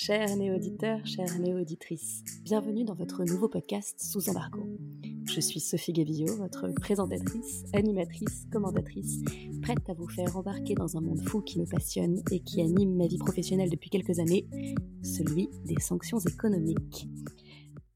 Chers néo-auditeurs, chères néo-auditrices, bienvenue dans votre nouveau podcast Sous embargo. Je suis Sophie Gavillot, votre présentatrice, animatrice, commentatrice, prête à vous faire embarquer dans un monde fou qui me passionne et qui anime ma vie professionnelle depuis quelques années, celui des sanctions économiques.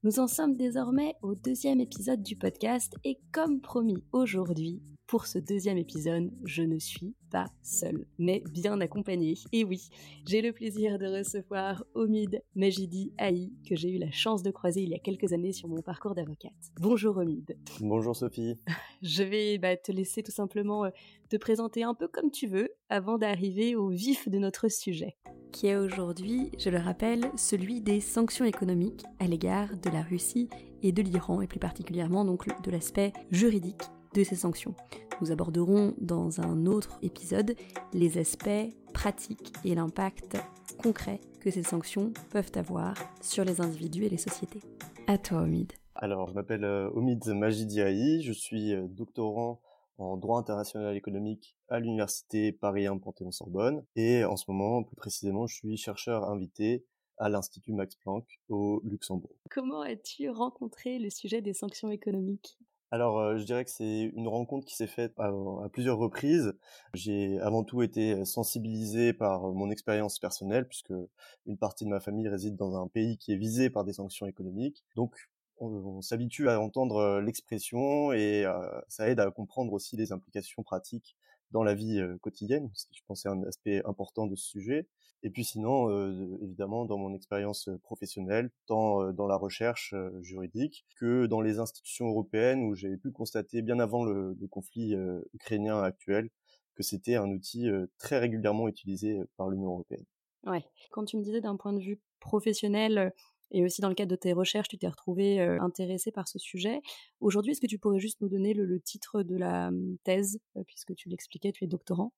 Nous en sommes désormais au deuxième épisode du podcast et comme promis aujourd'hui, pour ce deuxième épisode, je ne suis pas seule, mais bien accompagnée. Et oui, j'ai le plaisir de recevoir Omid Majidi Aï, que j'ai eu la chance de croiser il y a quelques années sur mon parcours d'avocate. Bonjour Omid. Bonjour Sophie. Je vais bah, te laisser tout simplement euh, te présenter un peu comme tu veux avant d'arriver au vif de notre sujet, qui est aujourd'hui, je le rappelle, celui des sanctions économiques à l'égard de la Russie et de l'Iran, et plus particulièrement donc de l'aspect juridique de ces sanctions. Nous aborderons dans un autre épisode les aspects pratiques et l'impact concret que ces sanctions peuvent avoir sur les individus et les sociétés. À toi, Omid. Alors, je m'appelle euh, Omid Majidiaï, je suis euh, doctorant en droit international économique à l'université Paris 1 Panthéon-Sorbonne et en ce moment, plus précisément, je suis chercheur invité à l'Institut Max Planck au Luxembourg. Comment as-tu rencontré le sujet des sanctions économiques? Alors, euh, je dirais que c'est une rencontre qui s'est faite à, plusieurs reprises. J'ai avant tout été sensibilisé par mon expérience personnelle, puisque une partie de ma famille réside dans un pays qui est visé par des sanctions économiques. Donc, on, s'habitue à entendre euh, l'expression et euh, ça aide à comprendre aussi les implications pratiques dans la vie quotidienne, ce qui je pense est un aspect important de ce sujet. Et puis sinon, évidemment, dans mon expérience professionnelle, tant dans la recherche juridique que dans les institutions européennes où j'ai pu constater bien avant le, le conflit ukrainien actuel que c'était un outil très régulièrement utilisé par l'Union européenne. Ouais. Quand tu me disais d'un point de vue professionnel, et aussi dans le cadre de tes recherches, tu t'es retrouvé euh, intéressé par ce sujet. Aujourd'hui, est-ce que tu pourrais juste nous donner le, titre de la hum, thèse, euh, puisque tu l'expliquais, tu es doctorant?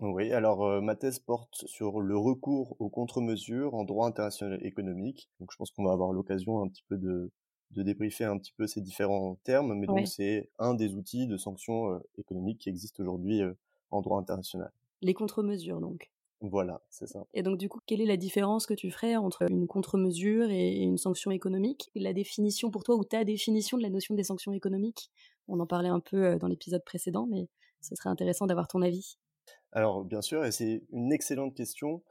Oui, alors euh, ma thèse porte sur le recours aux contre-mesures en droit international économique. Donc je pense qu'on va avoir l'occasion un petit peu de, de débriefer un petit peu ces différents termes, mais donc c'est un des outils de sanctions économiques qui existent aujourd'hui en droit international. Les contre-mesures donc. Voilà, c'est ça. Et donc du coup, quelle est la différence que tu ferais entre une contre-mesure et une sanction économique? La définition pour toi ou ta définition de la notion des sanctions économiques? On en parlait un peu euh, dans l'épisode précédent, mais ce serait intéressant d'avoir ton avis. Alors bien sûr, et c'est une excellente question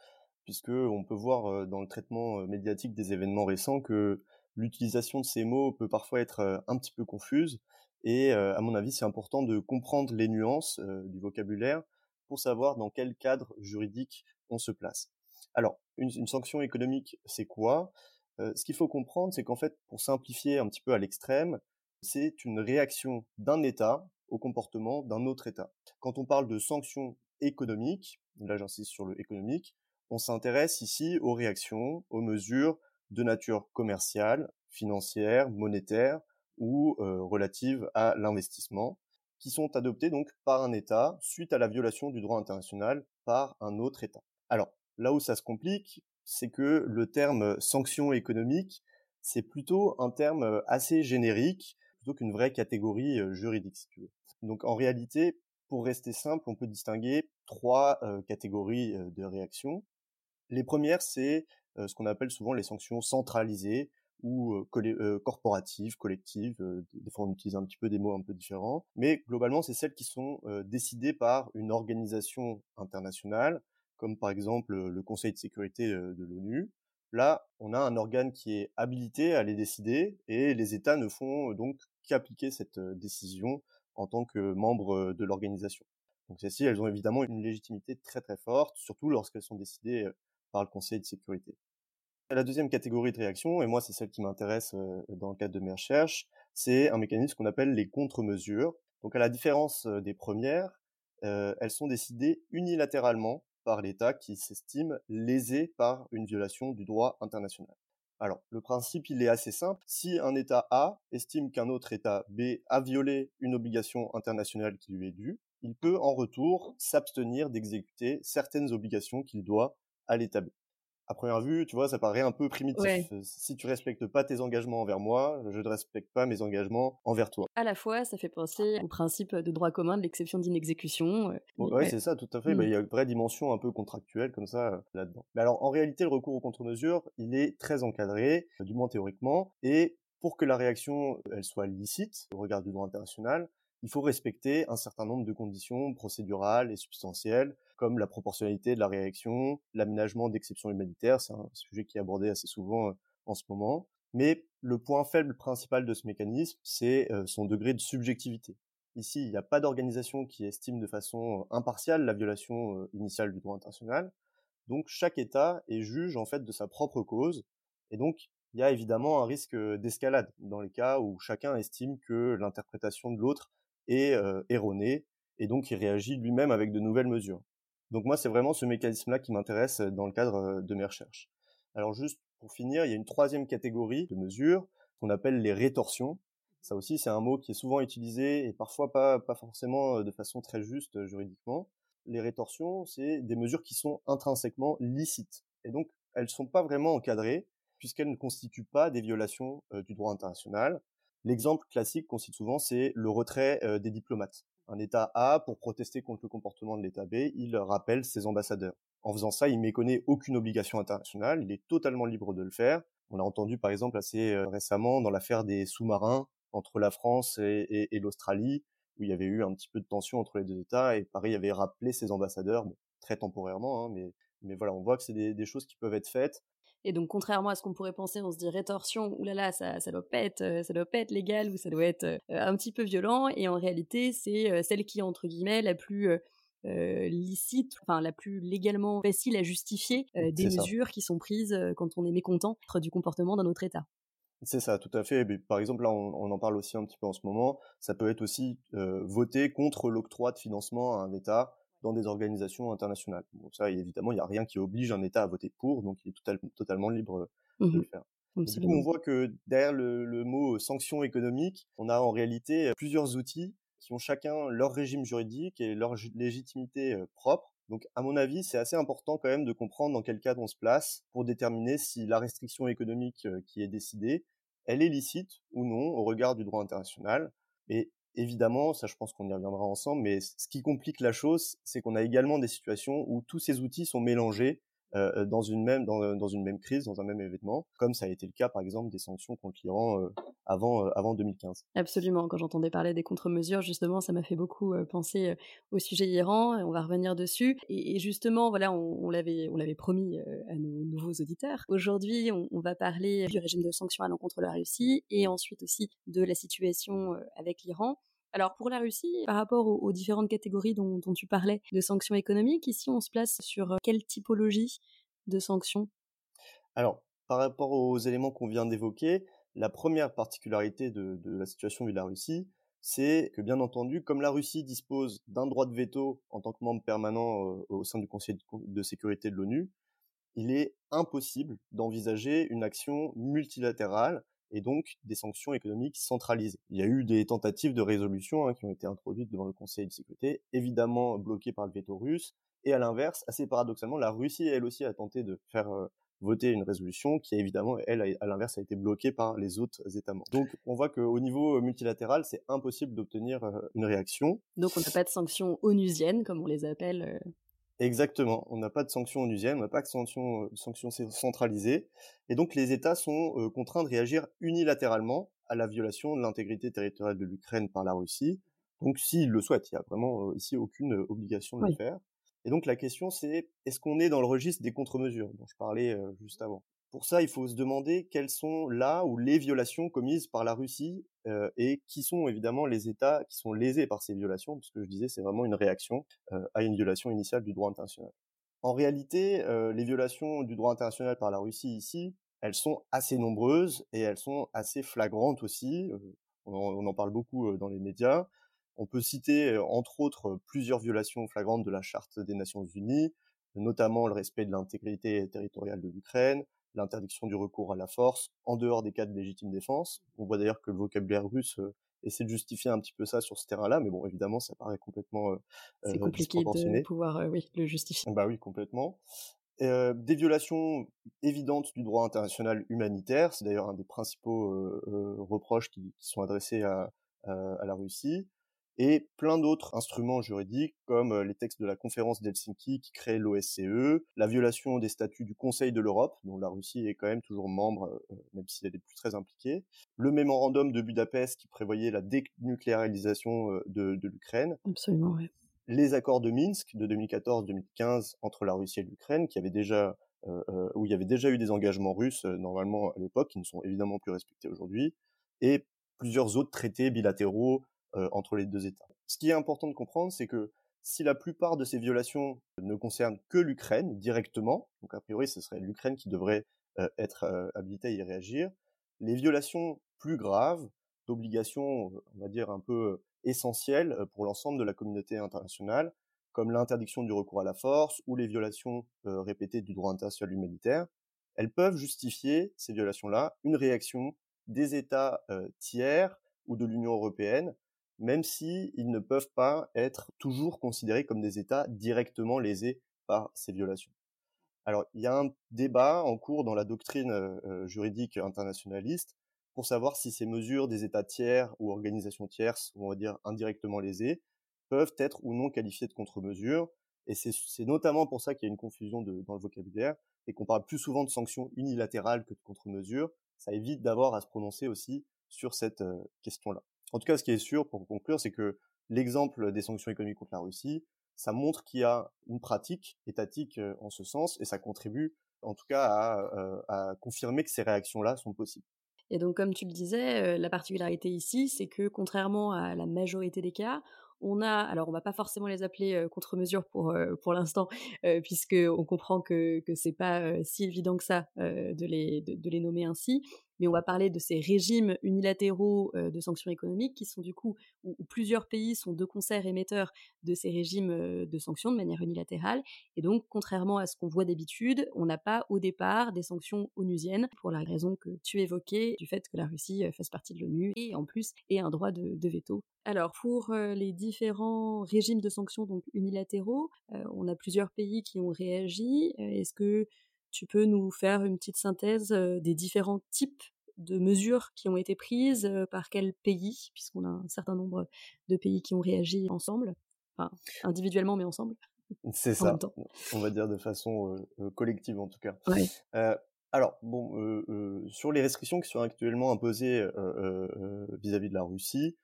puisque on peut voir euh, dans le traitement euh, médiatique des événements récents que l'utilisation de ces mots peut parfois être un petit peu confuse et à mon avis, c'est important de comprendre les nuances du vocabulaire pour savoir dans quel cadre juridique on se place. Alors, une, sanction économique, c'est quoi? Euh, Ce qu'il faut comprendre, c'est qu'en fait, pour simplifier un petit peu à l'extrême, c'est une réaction d'un État au comportement d'un autre État. Quand on parle de sanctions économiques, là j'insiste sur le économique, on s'intéresse ici aux réactions, aux mesures de nature commerciale, financière, monétaire ou euh, relatives à l'investissement qui sont adoptés donc par un État suite à la violation du droit international par un autre État. Alors, là où ça se complique, c'est que le terme sanction économique, c'est plutôt un terme assez générique, plutôt qu'une vraie catégorie euh, juridique, si tu veux. Donc en réalité, pour rester simple, on peut distinguer trois euh, catégories euh, de réactions. Les premières, c'est ce qu'on appelle souvent les sanctions centralisées, ou corporatives, collectives. Euh, des fois, on utilise un petit peu des mots un peu différents, mais globalement, c'est celles qui sont décidées par une organisation internationale, comme par exemple le Conseil de sécurité de l'ONU. Là, on a un organe qui est habilité à les décider, et les États ne font donc qu'appliquer cette décision en tant que membres de l'organisation. Donc celles-ci, elles ont évidemment une légitimité très très forte, surtout lorsqu'elles sont décidées par le Conseil de sécurité. La deuxième catégorie de réaction, et moi c'est celle qui m'intéresse dans le cadre de mes recherches, c'est un mécanisme qu'on appelle les contre-mesures. Donc à la différence des premières, elles sont décidées unilatéralement par l'État qui s'estime lésé par une violation du droit international. Alors, le principe, il est assez simple. Si un État A estime qu'un autre État B a violé une obligation internationale qui lui est due, il peut en retour s'abstenir d'exécuter certaines obligations qu'il doit à l'État B. à première vue, tu vois, ça paraît un peu primitif. Ouais. Si tu respectes pas tes engagements envers moi, je ne respecte pas mes engagements envers toi. À la fois, ça fait penser au principe de droit commun de l'exception d'inexécution. euh, Ouais, ouais. c'est ça, tout à fait. Bah, il y a une vraie dimension un peu contractuelle comme ça euh, là-dedans. Mais alors, en réalité, le recours aux contre-mesures, il est très encadré, euh, du moins théoriquement, et pour que la réaction elle soit licite au regard du droit international, il faut respecter un certain nombre de conditions procédurales et substantielles, comme la proportionnalité de la réaction, l'aménagement d'exceptions humanitaires, c'est un sujet qui est abordé assez souvent euh, en ce moment. Mais le point faible principal de ce mécanisme, c'est euh, son degré de subjectivité. Ici, il n'y a pas d'organisation qui estime de façon euh, impartiale la violation initiale du droit international. Donc chaque État est juge en fait de sa propre cause, et donc il y a évidemment un risque d'escalade dans les cas où chacun estime que l'interprétation de l'autre est erronée, et donc il réagit lui-même avec de nouvelles mesures. Donc moi, c'est vraiment ce mécanisme-là qui m'intéresse euh, dans le cadre euh, de mes recherches. Alors juste pour finir, il y a une troisième catégorie de mesures qu'on appelle les rétorsions. Ça aussi, c'est un mot qui est souvent utilisé et parfois pas, forcément euh, de façon très juste juridiquement. Les rétorsions, c'est des mesures qui sont intrinsèquement licites. Et donc, elles ne sont pas vraiment encadrées puisqu'elles ne constituent pas des violations du droit international. L'exemple classique qu'on cite souvent, c'est le retrait des diplomates. Un État A, pour protester contre le comportement de l'État B, il rappelle ses ambassadeurs. En faisant ça, il méconnaît aucune obligation internationale, il est totalement libre de le faire. On l'a entendu par exemple assez euh, récemment dans l'affaire des sous-marins entre la France et, l'Australie, où il y avait eu un petit peu de tension entre les deux États, et Paris avait rappelé ses ambassadeurs, très temporairement, hein, mais, voilà, on voit que c'est des choses qui peuvent être faites. Et donc, contrairement à ce qu'on pourrait penser, on se dit rétorsion, oulala, ça, ça doit pas être, euh, ça doit pas être légal ou ça doit être euh, un petit peu violent. Et en réalité, c'est euh, celle qui est entre guillemets la plus euh, euh, licite, enfin la plus légalement facile à justifier euh, des ça. mesures qui sont prises euh, quand on est mécontent du comportement d'un autre État. C'est ça, tout à fait. Mais par exemple, là, on, on en parle aussi un petit peu en ce moment. Ça peut être aussi euh, voter contre l'octroi de financement à un État dans des organisations internationales. Bon, ça, évidemment, il n'y a rien qui oblige un État à voter pour, donc il est total, totalement libre de Mhm. le faire. Du coup, on voit que derrière le, le mot sanction économique, on a en réalité plusieurs outils qui ont chacun leur régime juridique et leur légitimité euh, propre. Donc, à mon avis, c'est assez important quand même de comprendre dans quel cadre on se place pour déterminer si la restriction économique euh, qui est décidée, elle est licite ou non au regard du droit international. Et évidemment, ça je pense qu'on y reviendra ensemble, mais ce qui complique la chose, c'est qu'on a également des situations où tous ces outils sont mélangés euh, dans une même dans, une même crise, dans un même événement, comme ça a été le cas par exemple des sanctions contre l'Iran euh, avant euh, avant 2015. Absolument. Quand j'entendais parler des contre-mesures, justement, ça m'a fait beaucoup penser au sujet Iran. On va revenir dessus. Et, justement, voilà, on, l'avait, on l'avait promis à nos nouveaux auditeurs. Aujourd'hui, on, on va parler du régime de sanctions à l'encontre de la Russie et ensuite aussi de la situation avec l'Iran. Alors pour la Russie, par rapport aux, différentes catégories dont, tu parlais de sanctions économiques, ici on se place sur euh, quelle typologie de sanctions? Alors, par rapport aux éléments qu'on vient d'évoquer, la première particularité de, la situation de la Russie, c'est que bien entendu, comme la Russie dispose d'un droit de veto en tant que membre permanent euh, au sein du Conseil de sécurité de l'ONU, il est impossible d'envisager une action multilatérale et donc des sanctions économiques centralisées. Il y a eu des tentatives de résolution hein, qui ont été introduites devant le Conseil de sécurité, évidemment bloquées par le veto russe, et à l'inverse, assez paradoxalement, la Russie, elle aussi, a tenté de faire euh, voter une résolution qui, évidemment, elle, à l'inverse, a été bloquée par les autres États membres. Donc, on voit qu'au niveau multilatéral, c'est impossible d'obtenir euh, une réaction. Donc on n'a pas de sanctions onusiennes, comme on les appelle. euh, Exactement. On n'a pas de sanctions onusiennes, on n'a pas de sanctions, euh, sanctions cé- centralisées. Et donc, les États sont euh, contraints de réagir unilatéralement à la violation de l'intégrité territoriale de l'Ukraine par la Russie. Donc, s'ils le souhaitent, il n'y a vraiment euh, ici aucune euh, obligation de Oui. le faire. Et donc, la question, c'est est-ce qu'on est dans le registre des contre-mesures dont je parlais juste avant? Pour ça, il faut se demander quelles sont là ou les violations commises par la Russie euh, et qui sont évidemment les États qui sont lésés par ces violations, parce que je disais, c'est vraiment une réaction euh, à une violation initiale du droit international. En réalité, euh, les violations du droit international par la Russie ici, elles sont assez nombreuses et elles sont assez flagrantes aussi. Euh, on, en, on, en, parle beaucoup euh, dans les médias. On peut citer, euh, entre autres, plusieurs violations flagrantes de la Charte des Nations Unies, notamment le respect de l'intégrité territoriale de l'Ukraine, l'interdiction du recours à la force, en dehors des cas de légitime défense. On voit d'ailleurs que le vocabulaire russe euh, essaie de justifier un petit peu ça sur ce terrain-là, mais bon, évidemment, ça paraît complètement euh, C'est compliqué de pouvoir, euh, oui, le justifier. Bah oui, complètement. des violations évidentes du droit international humanitaire, c'est d'ailleurs un des principaux reproches qui, sont adressés à, la Russie, et plein d'autres instruments juridiques comme les textes de la conférence d'Helsinki qui crée l'OSCE, la violation des statuts du Conseil de l'Europe, dont la Russie est quand même toujours membre, même si elle n'est plus très impliquée, le mémorandum de Budapest qui prévoyait la dénucléarisation de, de l'Ukraine. Absolument, oui les accords de Minsk de 2014-2015 entre la Russie et l'Ukraine, qui avait déjà euh, euh, où il y avait déjà eu des engagements russes euh, normalement à l'époque, qui ne sont évidemment plus respectés aujourd'hui, et plusieurs autres traités bilatéraux entre les deux États. Ce qui est important de comprendre, c'est que si la plupart de ces violations ne concernent que l'Ukraine directement, donc a priori ce serait l'Ukraine qui devrait être habilitée à y réagir, les violations plus graves d'obligations, on va dire un peu essentielles pour l'ensemble de la communauté internationale, comme l'interdiction du recours à la force ou les violations répétées du droit international humanitaire, elles peuvent justifier, ces violations-là, une réaction des États tiers ou de l'Union européenne, même s'ils ne peuvent pas être toujours considérés comme des États directement lésés par ces violations. Alors, il y a un débat en cours dans la doctrine juridique internationaliste pour savoir si ces mesures des États tiers ou organisations tierces, on va dire indirectement lésées, peuvent être ou non qualifiées de contre-mesures. Et c'est notamment pour ça qu'il y a une confusion dans le vocabulaire et qu'on parle plus souvent de sanctions unilatérales que de contre-mesures. Ça évite d'avoir à se prononcer aussi sur cette euh, question-là. En tout cas, ce qui est sûr, pour conclure, c'est que l'exemple des sanctions économiques contre la Russie, ça montre qu'il y a une pratique étatique euh, en ce sens et ça contribue en tout cas à, euh, à confirmer que ces réactions-là sont possibles. Et donc, comme tu le disais, la particularité ici, c'est que contrairement à la majorité des cas, on a, alors on va pas forcément les appeler contre-mesures pour pour l'instant, puisque on comprend que que c'est pas si évident que ça de les de, les nommer ainsi mais on va parler de ces régimes unilatéraux euh, de sanctions économiques qui sont du coup où, plusieurs pays sont de concert émetteurs de ces régimes euh, de sanctions de manière unilatérale. Et donc, contrairement à ce qu'on voit d'habitude, on n'a pas au départ des sanctions onusiennes pour la raison que tu évoquais du fait que la Russie euh, fasse partie de l'ONU et en plus ait un droit de, veto. Alors pour les différents régimes de sanctions donc unilatéraux, on a plusieurs pays qui ont réagi. Est-ce que tu peux nous faire une petite synthèse des différents types de mesures qui ont été prises par quel pays, puisqu'on a un certain nombre de pays qui ont réagi ensemble, enfin individuellement mais ensemble. C'est ça, on va dire de façon collective en tout cas. alors, bon, sur les restrictions qui sont actuellement imposées vis-à-vis -vis de la Russie,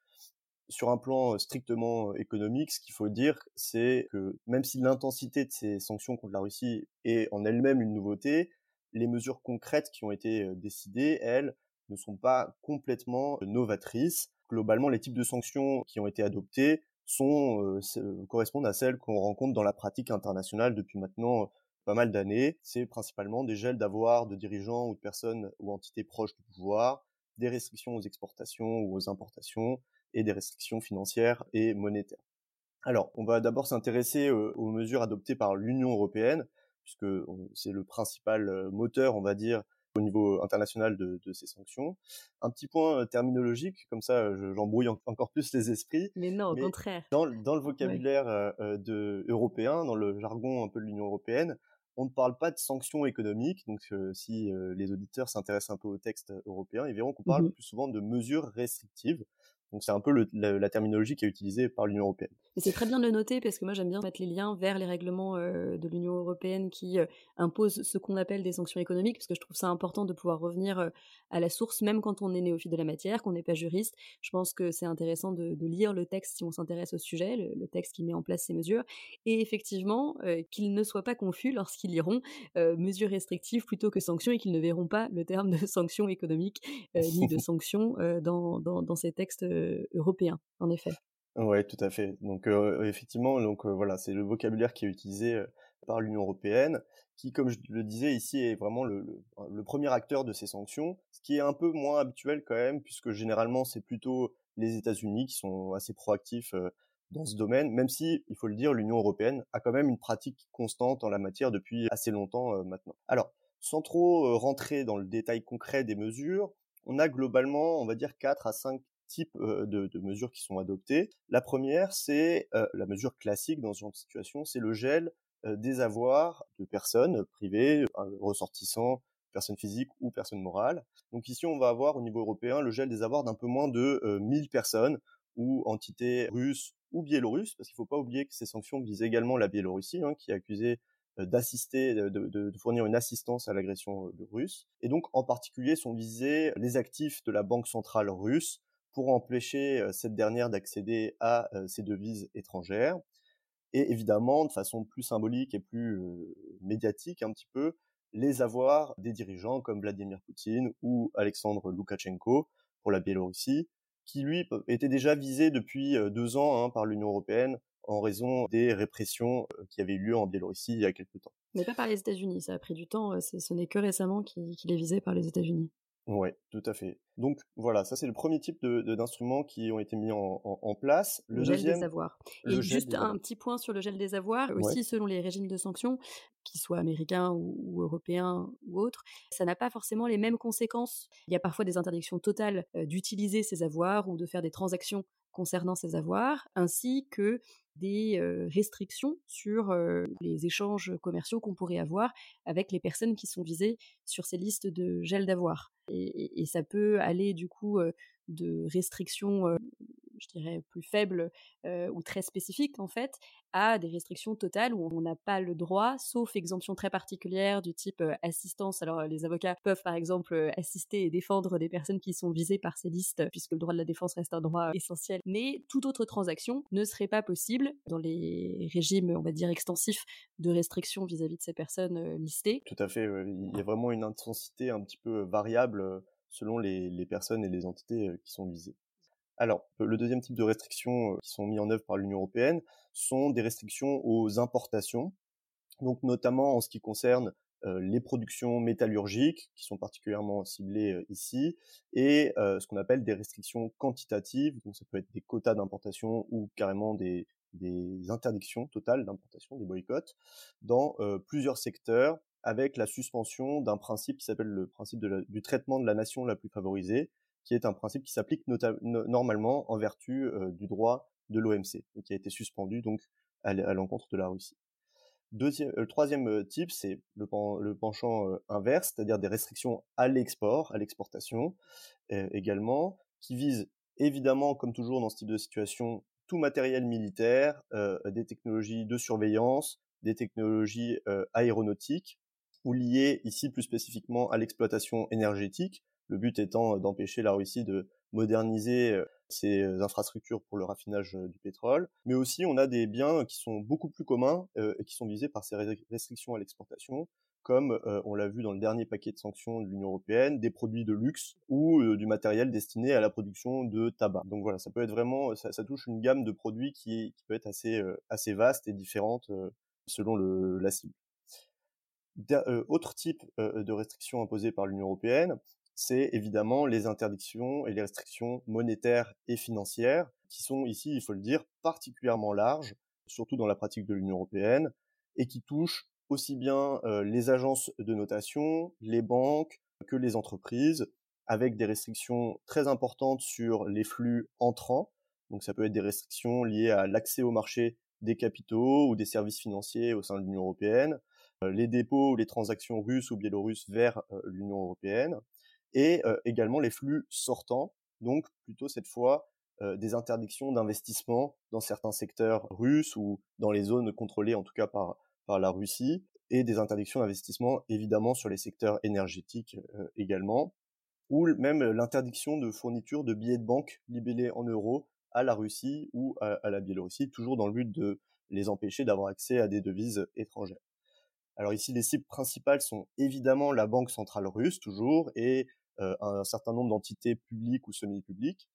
sur un plan strictement économique, ce qu'il faut dire, c'est que même si l'intensité de ces sanctions contre la Russie est en elle-même une nouveauté, les mesures concrètes qui ont été décidées, elles, ne sont pas complètement novatrices. Globalement, les types de sanctions qui ont été adoptées sont correspondent à celles qu'on rencontre dans la pratique internationale depuis maintenant pas mal d'années. C'est principalement des gels d'avoir de dirigeants ou de personnes ou entités proches du pouvoir, des restrictions aux exportations ou aux importations, et des restrictions financières et monétaires. Alors, on va d'abord s'intéresser aux mesures adoptées par l'Union européenne, puisque c'est le principal moteur, on va dire, au niveau international de, ces sanctions. Un petit point terminologique, comme ça j'embrouille encore plus les esprits. Mais non, au contraire. Dans, le vocabulaire de, européen, dans le jargon un peu de l'Union européenne, on ne parle pas de sanctions économiques. Donc, si les auditeurs s'intéressent un peu au texte européen, ils verront qu'on parle mmh plus souvent de mesures restrictives. Donc c'est un peu la, terminologie qui est utilisée par l'Union européenne. Et c'est très bien de le noter parce que moi j'aime bien mettre les liens vers les règlements euh, de l'Union européenne qui euh, imposent ce qu'on appelle des sanctions économiques parce que je trouve ça important de pouvoir revenir euh, à la source même quand on est néophyte de la matière, qu'on n'est pas juriste. Je pense que c'est intéressant de, lire le texte si on s'intéresse au sujet, le, texte qui met en place ces mesures et effectivement qu'ils ne soient pas confus lorsqu'ils liront mesures restrictives plutôt que sanctions et qu'ils ne verront pas le terme de sanctions économiques ni de sanctions dans, dans, dans, ces textes européens en effet. Ouais, tout à fait. Donc effectivement, donc voilà, c'est le vocabulaire qui est utilisé par l'Union européenne, qui, comme je le disais ici, est vraiment le, le, premier acteur de ces sanctions, ce qui est un peu moins habituel quand même, puisque généralement c'est plutôt les États-Unis qui sont assez proactifs dans ce domaine, même si, il faut le dire, l'Union européenne a quand même une pratique constante en la matière depuis assez longtemps maintenant. Alors, sans trop rentrer dans le détail concret des mesures, on a globalement, on va dire, 4 à 5 types de, mesures qui sont adoptées. La première, c'est la mesure classique dans ce genre de situation, c'est le gel des avoirs de personnes privées, ressortissants, personnes physiques ou personnes morales. Donc ici, on va avoir au niveau européen le gel des avoirs d'un peu moins de 1000 personnes ou entités russes ou biélorusses, parce qu'il ne faut pas oublier que ces sanctions visent également la Biélorussie, hein, qui est accusée d'assister, de, de, fournir une assistance à l'agression russe. Et donc, en particulier, sont visés les actifs de la Banque centrale russe pour empêcher cette dernière d'accéder à ces devises étrangères. Et évidemment, de façon plus symbolique et plus médiatique un petit peu, les avoirs des dirigeants comme Vladimir Poutine ou Alexandre Loukachenko pour la Biélorussie, qui lui était déjà visé depuis deux ans hein, par l'Union européenne en raison des répressions qui avaient eu lieu en Biélorussie il y a quelques temps. Mais pas par les États-Unis, ça a pris du temps, ce n'est que récemment qu'il est visé par les États-Unis. Ouais, tout à fait. Donc voilà, ça c'est le premier type de, d'instruments qui ont été mis en, en, place. Le, gel des avoirs. Et juste un petit point sur le gel des avoirs, aussi selon les régimes de sanctions, qu'ils soient américains ou, européens ou autres, ça n'a pas forcément les mêmes conséquences. Il y a parfois des interdictions totales d'utiliser ces avoirs ou de faire des transactions concernant ces avoirs, ainsi que des restrictions sur les échanges commerciaux qu'on pourrait avoir avec les personnes qui sont visées sur ces listes de gel d'avoirs. Et, ça peut aller du coup de restrictions je dirais, plus faibles ou très spécifiques, en fait, à des restrictions totales où on n'a pas le droit, sauf exemption très particulière du type assistance. Alors, les avocats peuvent, par exemple, assister et défendre des personnes qui sont visées par ces listes, puisque le droit de la défense reste un droit essentiel. Mais toute autre transaction ne serait pas possible dans les régimes, on va dire, extensifs de restrictions vis-à-vis de ces personnes listées. Tout à fait. Il y a vraiment une intensité un petit peu variable selon les personnes et les entités qui sont visées. Alors, le deuxième type de restrictions qui sont mis en œuvre par l'Union européenne sont des restrictions aux importations, donc notamment en ce qui concerne les productions métallurgiques, qui sont particulièrement ciblées ici, et ce qu'on appelle des restrictions quantitatives, donc ça peut être des quotas d'importation ou carrément des, interdictions totales d'importation, des boycotts, dans plusieurs secteurs, avec la suspension d'un principe qui s'appelle le principe du traitement de la nation la plus favorisée, qui est un principe qui s'applique normalement en vertu du droit de l'OMC et qui a été suspendu donc à l'encontre de la Russie. le troisième type, c'est le, penchant inverse, c'est-à-dire des restrictions à l'export, à l'exportation également, qui visent évidemment, comme toujours dans ce type de situation, tout matériel militaire, des technologies de surveillance, des technologies aéronautiques, ou liées ici plus spécifiquement à l'exploitation énergétique, le but étant d'empêcher la Russie de moderniser ses infrastructures pour le raffinage du pétrole, mais aussi on a des biens qui sont beaucoup plus communs et qui sont visés par ces restrictions à l'exportation, comme on l'a vu dans le dernier paquet de sanctions de l'Union européenne, des produits de luxe ou du matériel destiné à la production de tabac. Donc voilà, ça peut être vraiment, ça, touche une gamme de produits qui, peut être assez, assez vaste et différente selon le, la cible. Autre type de restrictions imposées par l'Union européenne, c'est évidemment les interdictions et les restrictions monétaires et financières, qui sont ici, il faut le dire, particulièrement larges, surtout dans la pratique de l'Union européenne, et qui touchent aussi bien les agences de notation, les banques, que les entreprises, avec des restrictions très importantes sur les flux entrants. Donc ça peut être des restrictions liées à l'accès au marché des capitaux ou des services financiers au sein de l'Union européenne, les dépôts ou les transactions russes ou biélorusses vers l'Union européenne, et également les flux sortants, donc plutôt cette fois des interdictions d'investissement dans certains secteurs russes ou dans les zones contrôlées en tout cas par, la Russie, et des interdictions d'investissement évidemment sur les secteurs énergétiques également, ou même l'interdiction de fourniture de billets de banque libellés en euros à la Russie ou à la Biélorussie, toujours dans le but de les empêcher d'avoir accès à des devises étrangères. Alors ici, les cibles principales sont évidemment la Banque centrale russe, toujours, et euh, un certain nombre d'entités publiques ou semi-publiques,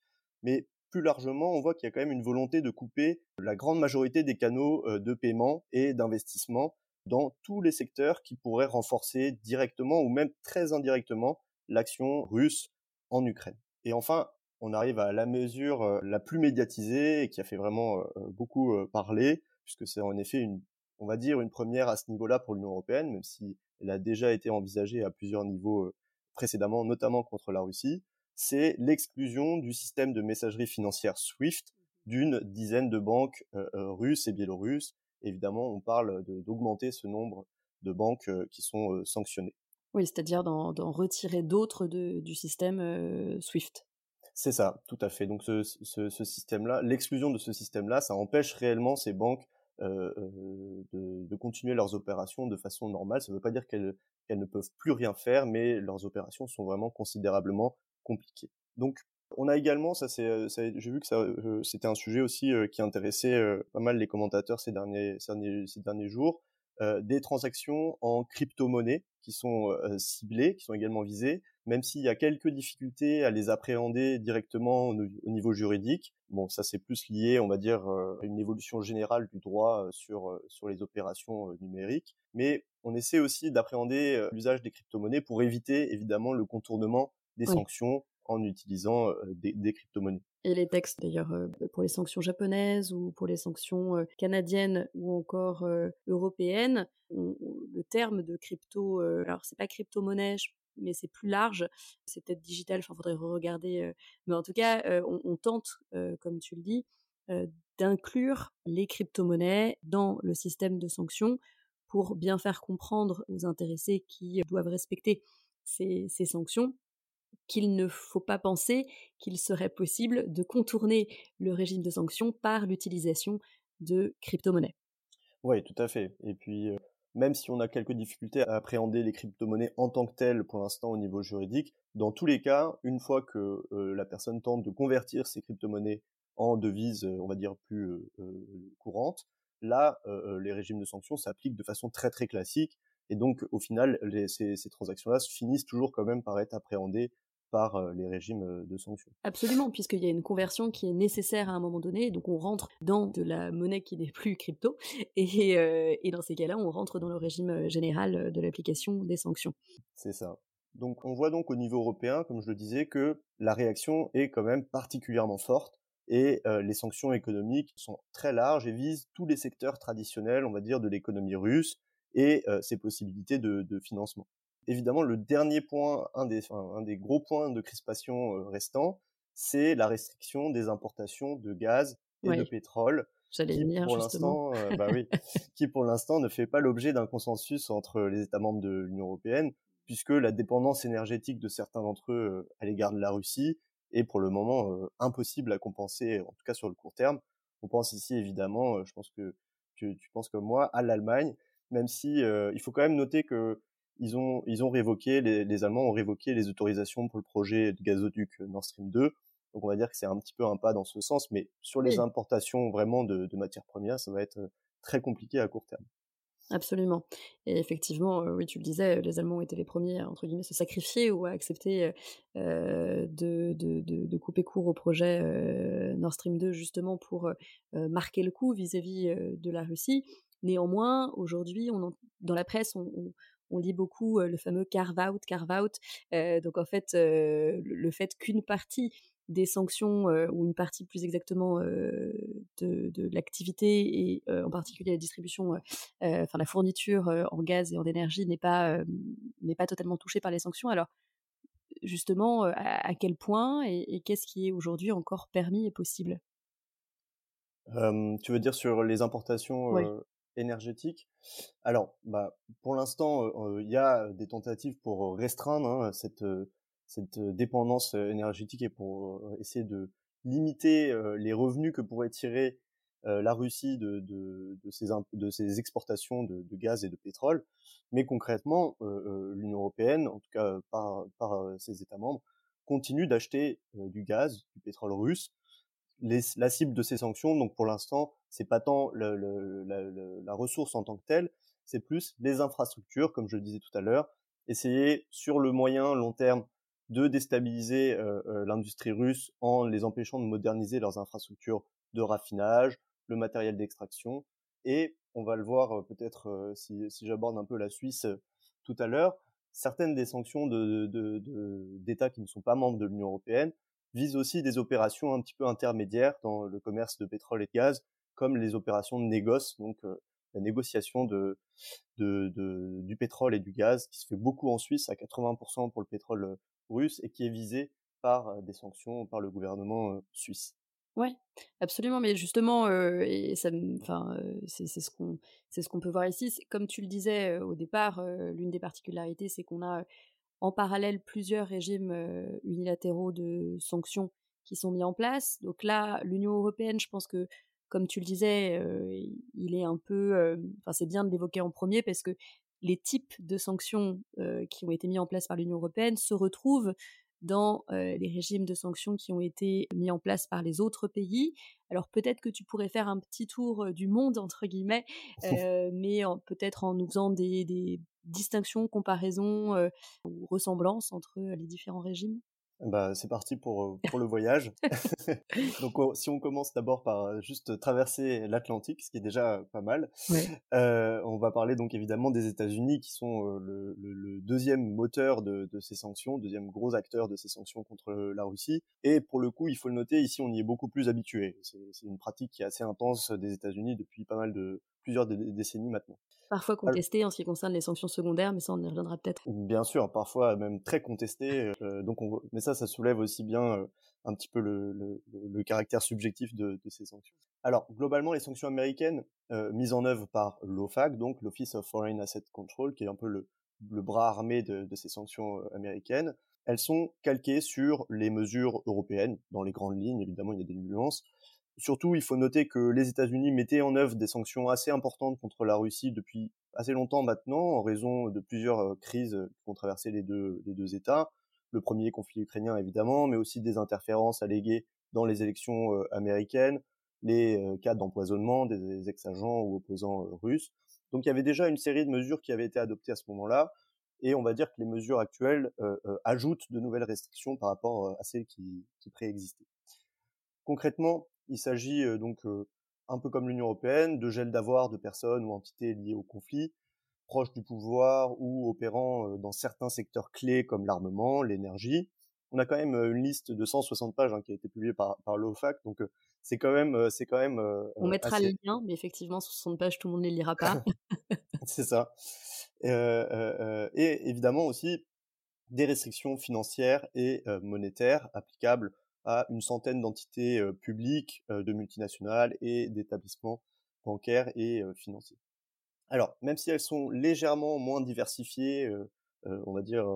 mais plus largement, on voit qu'il y a quand même une volonté de couper la grande majorité des canaux euh, de paiement et d'investissement dans tous les secteurs qui pourraient renforcer directement ou même très indirectement l'action russe en Ukraine. Et enfin, on arrive à la mesure euh, la plus médiatisée et qui a fait vraiment beaucoup parler, puisque c'est en effet une, on va dire, une première à ce niveau-là pour l'Union européenne, même si elle a déjà été envisagée à plusieurs niveaux précédemment, notamment contre la Russie, c'est l'exclusion du système de messagerie financière SWIFT d'une dizaine de banques euh, russes et biélorusses Évidemment, on parle d'augmenter ce nombre de banques qui sont sanctionnées. Oui, c'est-à-dire d'en retirer d'autres du système SWIFT. C'est ça, tout à fait. Donc ce, système-là, l'exclusion de ce système-là, ça empêche réellement ces banques de, continuer leurs opérations de façon normale. Ça ne veut pas dire qu'elles ne peuvent plus rien faire, mais leurs opérations sont vraiment considérablement compliquées. Donc on a également, ça c'est, j'ai vu que c'était un sujet aussi qui intéressait pas mal les commentateurs ces derniers, ces derniers jours. Euh, des transactions en crypto-monnaie qui sont euh, ciblées, qui sont également visées, même s'il y a quelques difficultés à les appréhender directement au, niveau juridique. Bon, ça c'est plus lié, on va dire, euh, à une évolution générale du droit sur sur les opérations numériques, mais on essaie aussi d'appréhender l'usage des crypto-monnaies pour éviter évidemment le contournement des sanctions en utilisant des, des crypto-monnaies. Et les textes, d'ailleurs, pour les sanctions japonaises ou pour les sanctions canadiennes ou encore européennes, le terme de crypto, alors c'est pas crypto-monnaie, mais c'est plus large, c'est peut-être digital, enfin, faudrait regarder, mais en tout cas, on, tente, comme tu le dis, d'inclure les crypto-monnaies dans le système de sanctions pour bien faire comprendre aux intéressés qui doivent respecter ces, ces sanctions qu'il ne faut pas penser qu'il serait possible de contourner le régime de sanctions par l'utilisation de crypto-monnaies. Oui, tout à fait. Et puis, même si on a quelques difficultés à appréhender les crypto-monnaies en tant que telles pour l'instant au niveau juridique, dans tous les cas, une fois que la personne tente de convertir ces crypto-monnaies en devises, on va dire, plus courantes, là, les régimes de sanctions s'appliquent de façon très très classique. Et donc, au final, ces transactions-là finissent toujours quand même par être appréhendées par les régimes de sanctions. Absolument, puisqu'il y a une conversion qui est nécessaire à un moment donné, donc on rentre dans de la monnaie qui n'est plus crypto, et, et dans ces cas-là, on rentre dans le régime général de l'application des sanctions. C'est ça. Donc on voit donc au niveau européen, comme je le disais, que la réaction est quand même particulièrement forte, et les sanctions économiques sont très larges et visent tous les secteurs traditionnels, on va dire, de l'économie russe, et ses possibilités de, de financement évidemment, le dernier point, un des, un des gros points de crispation euh, restants, c'est la restriction des importations de gaz et de pétrole. J'allais venir pour l'instant, euh, bah oui, qui pour l'instant ne fait pas l'objet d'un consensus entre les États membres de l'Union européenne, puisque la dépendance énergétique de certains d'entre eux euh, à l'égard de la Russie est pour le moment impossible à compenser, en tout cas sur le court terme. On pense ici évidemment, je pense que tu penses comme moi, à l'Allemagne, même si il faut quand même noter que ils ont, ils ont révoqué, les, les, Allemands ont révoqué les autorisations pour le projet de gazoduc Nord Stream 2. Donc on va dire que c'est un petit peu un pas dans ce sens, mais sur les importations vraiment de, de, matières premières, ça va être euh, très compliqué à court terme. Absolument. Et effectivement, euh, oui, tu le disais, les Allemands étaient les premiers à, entre guillemets, se sacrifier ou à accepter euh, de, de, de, couper court au projet euh, Nord Stream 2 justement pour marquer le coup vis-à-vis de la Russie. Néanmoins, aujourd'hui, on dans la presse, on, on lit beaucoup le fameux carve-out, carve-out. donc en fait, le fait qu'une partie des sanctions ou une partie plus exactement de, l'activité et en particulier la distribution, enfin la fourniture en gaz et en énergie n'est pas n'est pas totalement touchée par les sanctions. Alors justement, à, quel point et, qu'est-ce qui est aujourd'hui encore permis et possible? Tu veux dire sur les importations énergétique. Alors, bah, pour l'instant, il y a des tentatives pour restreindre hein, cette, cette dépendance énergétique et pour essayer de limiter les revenus que pourrait tirer la Russie de, de, de, ses, de exportations de, de, gaz et de pétrole. Mais concrètement, l'Union européenne, en tout cas par, par ses États membres, continue d'acheter du gaz, du pétrole russe la cible de ces sanctions, donc pour l'instant, c'est pas tant la, ressource en tant que telle, c'est plus les infrastructures, comme je le disais tout à l'heure, essayer sur le moyen long terme de déstabiliser euh, euh, l'industrie russe en les empêchant de moderniser leurs infrastructures de raffinage, le matériel d'extraction, et on va le voir euh, peut-être si, j'aborde un peu la Suisse tout à l'heure, certaines des sanctions d'États qui ne sont pas membres de l'Union européenne vise aussi des opérations un petit peu intermédiaires dans le commerce de pétrole et de gaz, comme les opérations de négoce, donc euh, la négociation de, de, de, du pétrole et du gaz, qui se fait beaucoup en Suisse, à 80% pour le pétrole euh, russe, et qui est visé par euh, des sanctions par le gouvernement suisse. Ouais, absolument, mais justement, enfin, heu, c'est ce qu'on c'est ce qu'on peut voir ici. Comme tu le disais, au départ, l'une des particularités, c'est qu'on a, en parallèle plusieurs régimes, heu, unilatéraux de sanctions qui sont mis en place. Donc là, l'Union européenne, je pense que, comme tu le disais, heu, il est un peu, hem enfin, c'est bien de l'évoquer en premier parce que les types de sanctions, qui ont été mis en place par l'Union européenne se retrouvent dans, les régimes de sanctions qui ont été mis en place par les autres pays. Alors peut-être que tu pourrais faire un petit tour, «du monde» entre guillemets, mais peut-être en nous faisant des des distinctions, comparaisons, heu, ou ressemblances entre, les différents régimes? Bah, c'est parti pour, pour le voyage. Donc on si on commence d'abord par, juste traverser l'Atlantique, ce qui est déjà pas mal. Ouais. On va parler donc évidemment des États-Unis qui sont, le le le 2e moteur de de ces sanctions, 2e gros acteur de ces sanctions contre, la Russie et pour le coup, il faut le noter, ici, on y est beaucoup plus habitué. C'est c'est une pratique qui est assez intense des États-Unis depuis pas mal de plusieurs dé décennies maintenant. Parfois contesté en ce qui concerne les sanctions secondaires, mais ça, on y reviendra peut-être. Bien sûr, parfois même très contesté, heu, donc on mais ça, ça soulève aussi bien, heu, un petit peu le le le le caractère subjectif de de ces sanctions. Alors globalement, les sanctions américaines, heu, mises en œuvre par l'OFAC, donc l'Office of Foreign Assets Control, qui est un peu le le bras armé de de ces sanctions, américaines, elles sont calquées sur les mesures européennes, dans les grandes lignes, évidemment, il y a des nuances. Surtout, il faut noter que les États-Unis mettaient en œuvre des sanctions assez importantes contre la Russie depuis assez longtemps maintenant, en raison de plusieurs, crises, qui ont traversé les 2 les 2 États. Le 1er conflit ukrainien évidemment, mais aussi des interférences alléguées dans les élections, américaines, les, cas d'empoisonnement des ex-agents ou opposants, russes. Donc il y avait déjà une série de mesures qui avaient été adoptées à ce moment-là et on va dire que les mesures actuelles, ajoutent de nouvelles restrictions par rapport, à celles qui qui préexistaient. Concrètement, il s'agit, donc, un peu comme l'Union européenne, de gel d'avoirs de personnes ou entités liées au conflit, proches du pouvoir ou opérant, dans certains secteurs clés comme l'armement, l'énergie. On a quand même, une liste de 160 pages, hein, qui a été publiée par par l'OFAC, donc, c'est quand même, c'est quand même, On mettra le assez lien, mais effectivement 160 pages, tout le monde les lira pas. C'est ça. Heu et évidemment aussi des restrictions financières et monétaires applicables à une centaine d'entités, publiques, de multinationales et d'établissements bancaires et financiers. Alors, même si elles sont légèrement moins diversifiées, on va dire,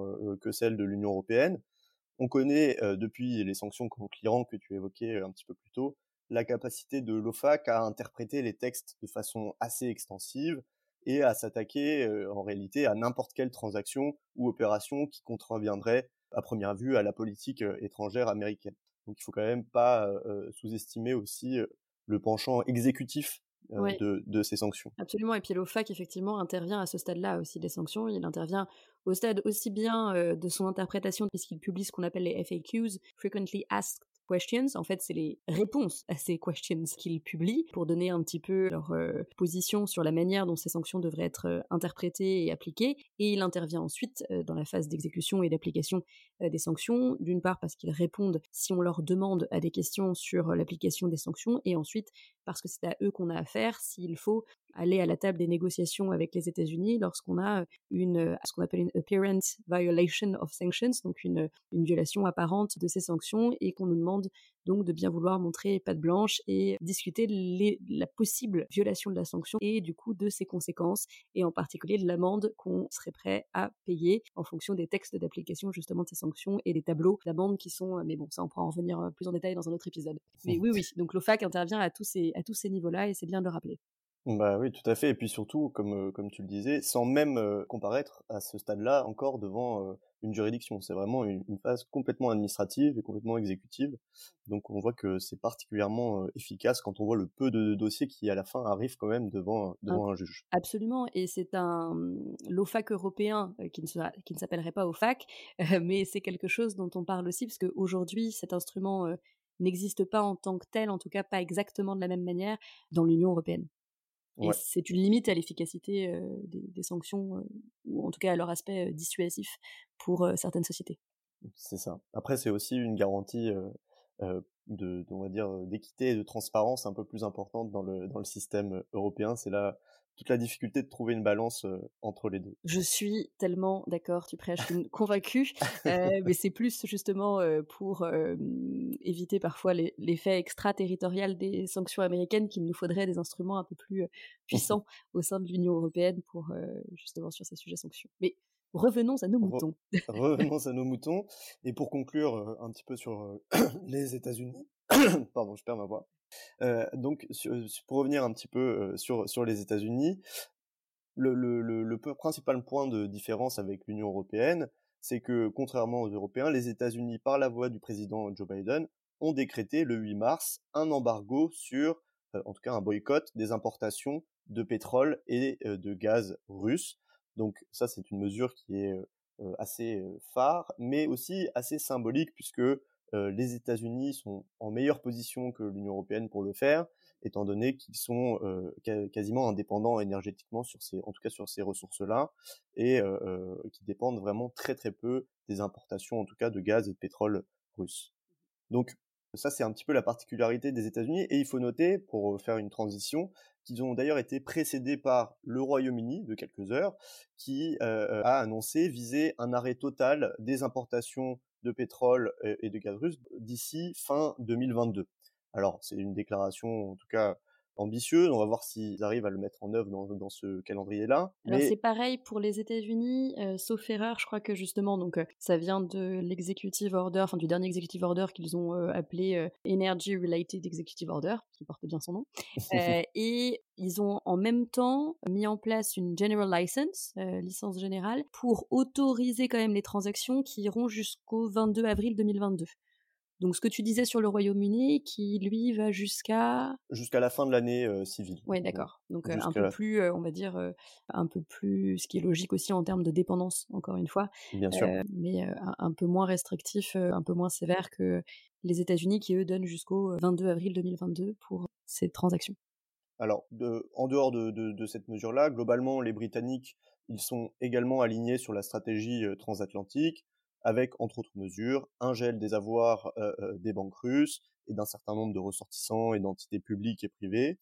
que celles de l'Union européenne, on connaît, depuis les sanctions contre l'Iran que tu évoquais, un petit peu plus tôt, la capacité de l'OFAC à interpréter les textes de façon assez extensive et à s'attaquer, en réalité à n'importe quelle transaction ou opération qui contreviendrait, à première vue, à la politique, étrangère américaine. Donc il faut quand même pas, sous-estimer aussi, le penchant exécutif, Ouais. de de ces sanctions. Absolument et puis l'OFAC effectivement intervient à ce stade-là aussi des sanctions. Il intervient au stade aussi bien, de son interprétation puisqu'il publie ce qu'on appelle les FAQs, Frequently Asked Questions. En fait, c'est les réponses à ces questions qu'il publie pour donner un petit peu leur, heu, position sur la manière dont ces sanctions devraient être, heu, interprétées et appliquées et il intervient ensuite, heu, dans la phase d'exécution et d'application, des sanctions. D'une part parce qu'ils répondent, si on leur demande, à des questions sur, l'application des sanctions et ensuite parce que c'est à eux qu'on a affaire s'il faut aller à la table des négociations avec les États-Unis lorsqu'on a, heu, une, heu, ce qu'on appelle une apparent violation of sanctions, donc une, heu, une violation apparente de ces sanctions et qu'on nous demande donc de bien vouloir montrer patte blanche et discuter les la possible violation de la sanction et du coup de ses conséquences et en particulier de l'amende qu'on serait prêt à payer en fonction des textes d'application justement de ces sanctions et des tableaux d'amende qui sont, mais bon ça on pourra en revenir, plus en détail dans un autre épisode. Mais oui, oui, donc l'OFAC intervient à tous ces à tous ces niveaux-là et c'est bien de le rappeler. Bah, oui, tout à fait et puis surtout, comme, comme tu le disais, sans même, comparaître à ce stade-là encore devant, une juridiction. C'est vraiment une une phase complètement administrative et complètement exécutive. Donc on voit que c'est particulièrement, efficace quand on voit le peu de dossiers qui, à la fin, arrivent quand même devant, devant un juge. absolument et c'est un, mmh, l'OFAC européen, qui ne qui ne s'appellerait pas OFAC, mais c'est quelque chose dont on parle aussi parce qu'aujourd'hui cet instrument, n'existe pas en tant que tel, en tout cas pas exactement de la même manière dans l'Union européenne et Ouais. c'est une limite à l'efficacité, des des sanctions, ou en tout cas à leur aspect, dissuasif pour, certaines sociétés. C'est ça. Après, c'est aussi une garantie, de on va dire, d'équité et de transparence un peu plus importante dans le dans le système, européen. C'est là toute la difficulté de trouver une balance entre les deux. Je suis tellement d'accord, tu prêches une convaincue, mais c'est plus justement pour éviter parfois l'effet extraterritorial des sanctions américaines qu'il nous faudrait des instruments un peu plus puissants au sein de l'Union européenne pour justement sur ces sujets sanctions. Mais revenons à nos moutons. revenons à nos moutons. Et pour conclure un petit peu sur les États-Unis, pardon, je perds ma voix. Euh, donc, pour revenir un petit peu sur, sur les États-Unis, le, principal point de différence avec l'Union européenne, c'est que contrairement aux Européens, les États-Unis, par la voix du président Joe Biden, ont décrété le 8 mars un embargo sur, en tout cas un boycott des importations de pétrole et de gaz russe. Donc ça, c'est une mesure qui est assez phare, mais aussi assez symbolique puisque les États-Unis sont en meilleure position que l'Union européenne pour le faire, étant donné qu'ils sont quasiment indépendants énergétiquement sur ces, en tout cas sur ces ressources-là, et qui dépendent vraiment très très peu des importations, en tout cas de gaz et de pétrole russe. Donc ça, c'est un petit peu la particularité des États-Unis. Et il faut noter, pour faire une transition, qu'ils ont d'ailleurs été précédés par le Royaume-Uni de quelques heures, qui a annoncé viser un arrêt total des importations de pétrole et de gaz russe d'ici fin 2022. Alors, c'est une déclaration, en tout cas, ambitieux. On va voir s'ils arrivent à le mettre en œuvre dans, ce calendrier-là. Alors c'est pareil pour les États-Unis, euh, sauf erreur, je crois que justement, donc euh, ça vient de l'executive order, enfin du dernier executive order qu'ils ont euh, appelé Energy Related Executive Order, qui porte bien son nom. et ils ont en même temps mis en place une general license, licence générale, pour autoriser quand même les transactions qui iront jusqu'au 22 avril 2022. Donc ce que tu disais sur le Royaume-Uni, qui lui va jusqu'à jusqu'à la fin de l'année civile. Oui, d'accord. Donc un peu plus, on va dire, un peu plus, ce qui est logique aussi en termes de dépendance, encore une fois. Bien sûr. mais un, peu moins restrictif, un peu moins sévère que les États-Unis qui eux donnent jusqu'au 22 avril 2022 pour ces transactions. Alors, en dehors de, de cette mesure-là, globalement, les Britanniques, ils sont également alignés sur la stratégie transatlantique avec, entre autres mesures, un gel des avoirs euh, euh, des banques russes et d'un certain nombre de ressortissants et d'entités publiques et privées,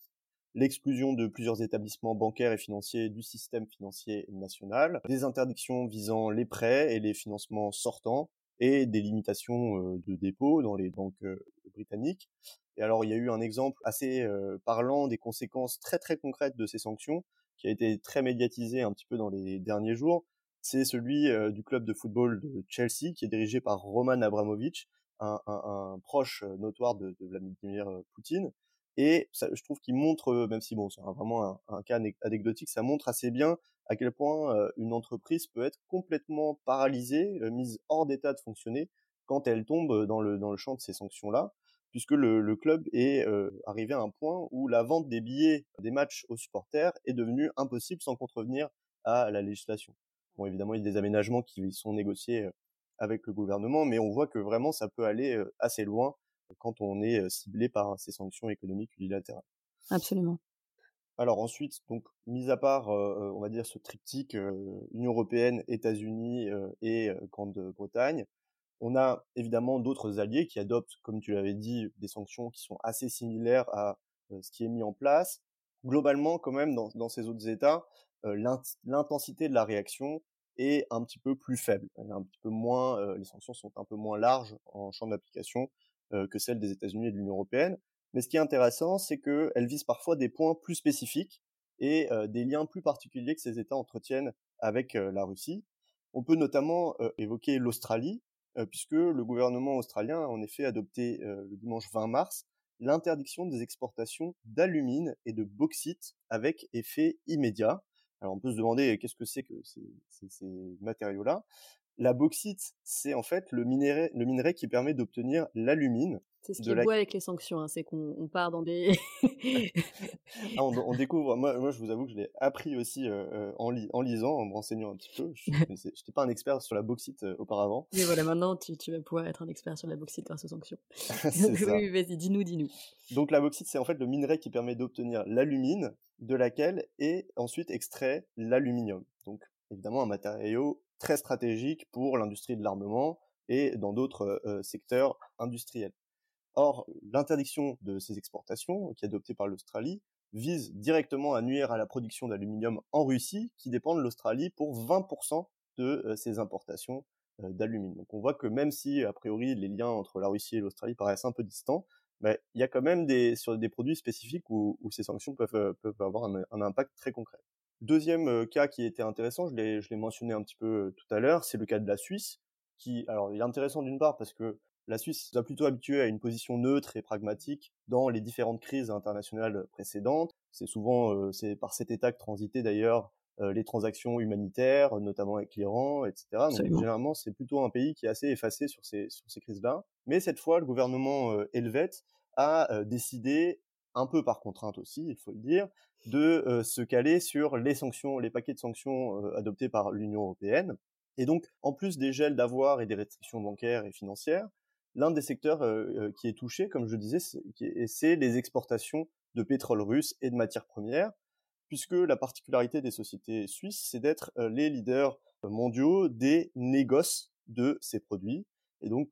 l'exclusion de plusieurs établissements bancaires et financiers du système financier national, des interdictions visant les prêts et les financements sortants, et des limitations euh, de dépôt dans les banques britanniques. Et alors, il y a eu un exemple assez parlant des conséquences très très concrètes de ces sanctions, qui a été très médiatisé un petit peu dans les derniers jours, c'est celui du club de football de Chelsea, qui est dirigé par Roman Abramovich, un, proche notoire de, Vladimir Poutine. Et ça, je trouve qu'il montre, même si bon, c'est vraiment un, cas anecdotique, ça montre assez bien à quel point une entreprise peut être complètement paralysée, mise hors d'état de fonctionner quand elle tombe dans le, dans le champ de ces sanctions-là, puisque le, club est arrivé à un point où la vente des billets des matchs aux supporters est devenue impossible sans contrevenir à la législation. Bon, évidemment, il y a des aménagements qui sont négociés avec le gouvernement, mais on voit que vraiment ça peut aller assez loin quand on est ciblé par ces sanctions économiques unilatérales. Absolument. Alors ensuite, donc mis à part, on va dire ce triptyque Union européenne, États-Unis et Grande-Bretagne, on a évidemment d'autres alliés qui adoptent, comme tu l'avais dit, des sanctions qui sont assez similaires à ce qui est mis en place. Globalement, quand même, dans, dans ces autres États, l'intensité de la réaction est un petit peu plus faible. un petit peu moins, les sanctions sont un peu moins larges en champ d'application que celles des États-Unis et de l'Union européenne. Mais ce qui est intéressant, c'est qu'elles visent parfois des points plus spécifiques et des liens plus particuliers que ces États entretiennent avec la Russie. On peut notamment évoquer l'Australie, puisque le gouvernement australien a en effet adopté le dimanche 20 mars l'interdiction des exportations d'alumine et de bauxite avec effet immédiat. Alors on peut se demander qu'est-ce que c'est que ces, matériaux-là? La bauxite, c'est en fait le minerai, le minerai qui permet d'obtenir l'alumine. C'est ce qui est avec les sanctions, hein, c'est qu'on part dans des... ah, on, découvre, moi, moi je vous avoue que je l'ai appris aussi euh, en, en, lisant, en me renseignant un petit peu. Je n'étais pas un expert sur la bauxite euh, auparavant. Mais voilà, maintenant tu, tu, vas pouvoir être un expert sur la bauxite grâce aux sanctions. oui, vas-y, dis-nous, dis-nous. Donc la bauxite, c'est en fait le minerai qui permet d'obtenir l'alumine, de laquelle est ensuite extrait l'aluminium. Donc évidemment un matériau très stratégique pour l'industrie de l'armement et dans d'autres secteurs industriels. Or, l'interdiction de ces exportations, qui est adoptée par l'Australie, visent directement à nuire à la production d'aluminium en Russie, qui dépend de l'Australie pour 20% de ses importations d'aluminium. Donc on voit que même si, a priori, les liens entre la Russie et l'Australie paraissent un peu distants, il y a quand même des, sur des produits spécifiques où, ces sanctions peuvent, peuvent avoir un, impact très concret. Deuxième cas qui était intéressant, je l'ai mentionné un petit peu tout à l'heure, c'est le cas de la Suisse, qui, alors, il est intéressant d'une part parce que la Suisse nous a plutôt habitué à une position neutre et pragmatique dans les différentes crises internationales précédentes. C'est souvent, c'est par cet état que transitaient d'ailleurs les transactions humanitaires, notamment avec l'Iran, etc. Donc généralement, c'est plutôt un pays qui est assez effacé sur ces, sur ces crises-là. Mais cette fois, le gouvernement helvète a décidé, un peu par contrainte aussi, il faut le dire, de se caler sur les sanctions, les paquets de sanctions adoptés par l'Union européenne. Et donc, en plus des gels d'avoir et des restrictions bancaires et financières, l'un des secteurs qui est touché, comme je disais, c'est les exportations de pétrole russe et de matières premières, puisque la particularité des sociétés suisses, c'est d'être les leaders mondiaux des négoces de ces produits. Et donc,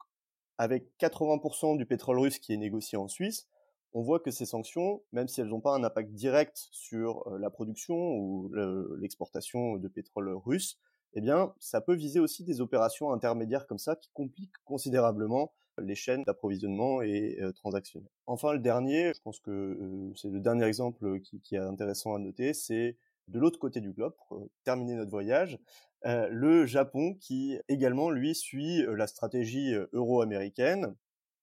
avec 80% du pétrole russe qui est négocié en Suisse, on voit que ces sanctions, même si elles n'ont pas un impact direct sur la production ou l'exportation de pétrole russe, eh bien, ça peut viser aussi des opérations intermédiaires comme ça qui compliquent considérablement les chaînes d'approvisionnement et transactionnelles. Enfin, le dernier, je pense que c'est le dernier exemple qui, est intéressant à noter, c'est de l'autre côté du globe, pour terminer notre voyage, le Japon qui également, lui, suit la stratégie euro-américaine,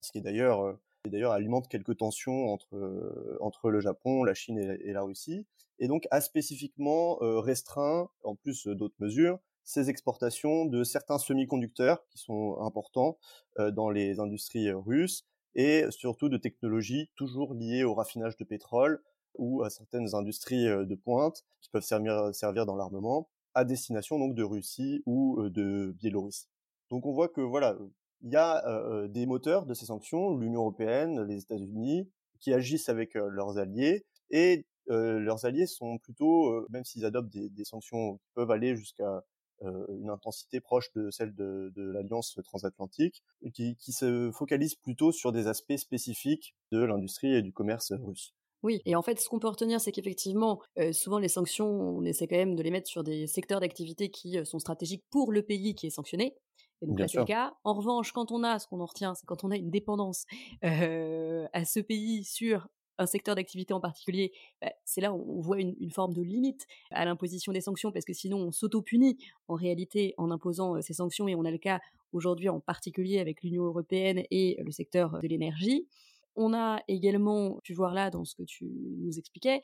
ce qui d'ailleurs d'ailleurs alimente quelques tensions entre entre le Japon, la Chine et la, Russie, et donc a spécifiquement restreint, en plus d'autres mesures, ces exportations de certains semi-conducteurs qui sont importants dans les industries russes et surtout de technologies toujours liées au raffinage de pétrole ou à certaines industries de pointe qui peuvent servir, servir dans l'armement à destination donc de Russie ou de Biélorussie. Donc on voit que voilà, il y a des moteurs de ces sanctions, l'Union européenne, les États-Unis, qui agissent avec leurs alliés et leurs alliés sont plutôt, même s'ils adoptent des, des, sanctions peuvent aller jusqu'à euh, une intensité proche de celle de, de l'alliance transatlantique, qui, qui se focalise plutôt sur des aspects spécifiques de l'industrie et du commerce russe. Oui, et en fait, ce qu'on peut retenir, c'est qu'effectivement, euh, souvent les sanctions, on essaie quand même de les mettre sur des secteurs d'activité qui euh, sont stratégiques pour le pays qui est sanctionné. Et donc là, c'est le cas. En revanche, quand on a, ce qu'on en retient, c'est quand on a une dépendance euh, à ce pays sur un secteur d'activité en particulier, bah, c'est là où on voit une, forme de limite à l'imposition des sanctions, parce que sinon on s'auto-punit en réalité en imposant ces sanctions, et on a le cas aujourd'hui en particulier avec l'Union européenne et le secteur de l'énergie. On a également pu voir là, dans ce que tu nous expliquais,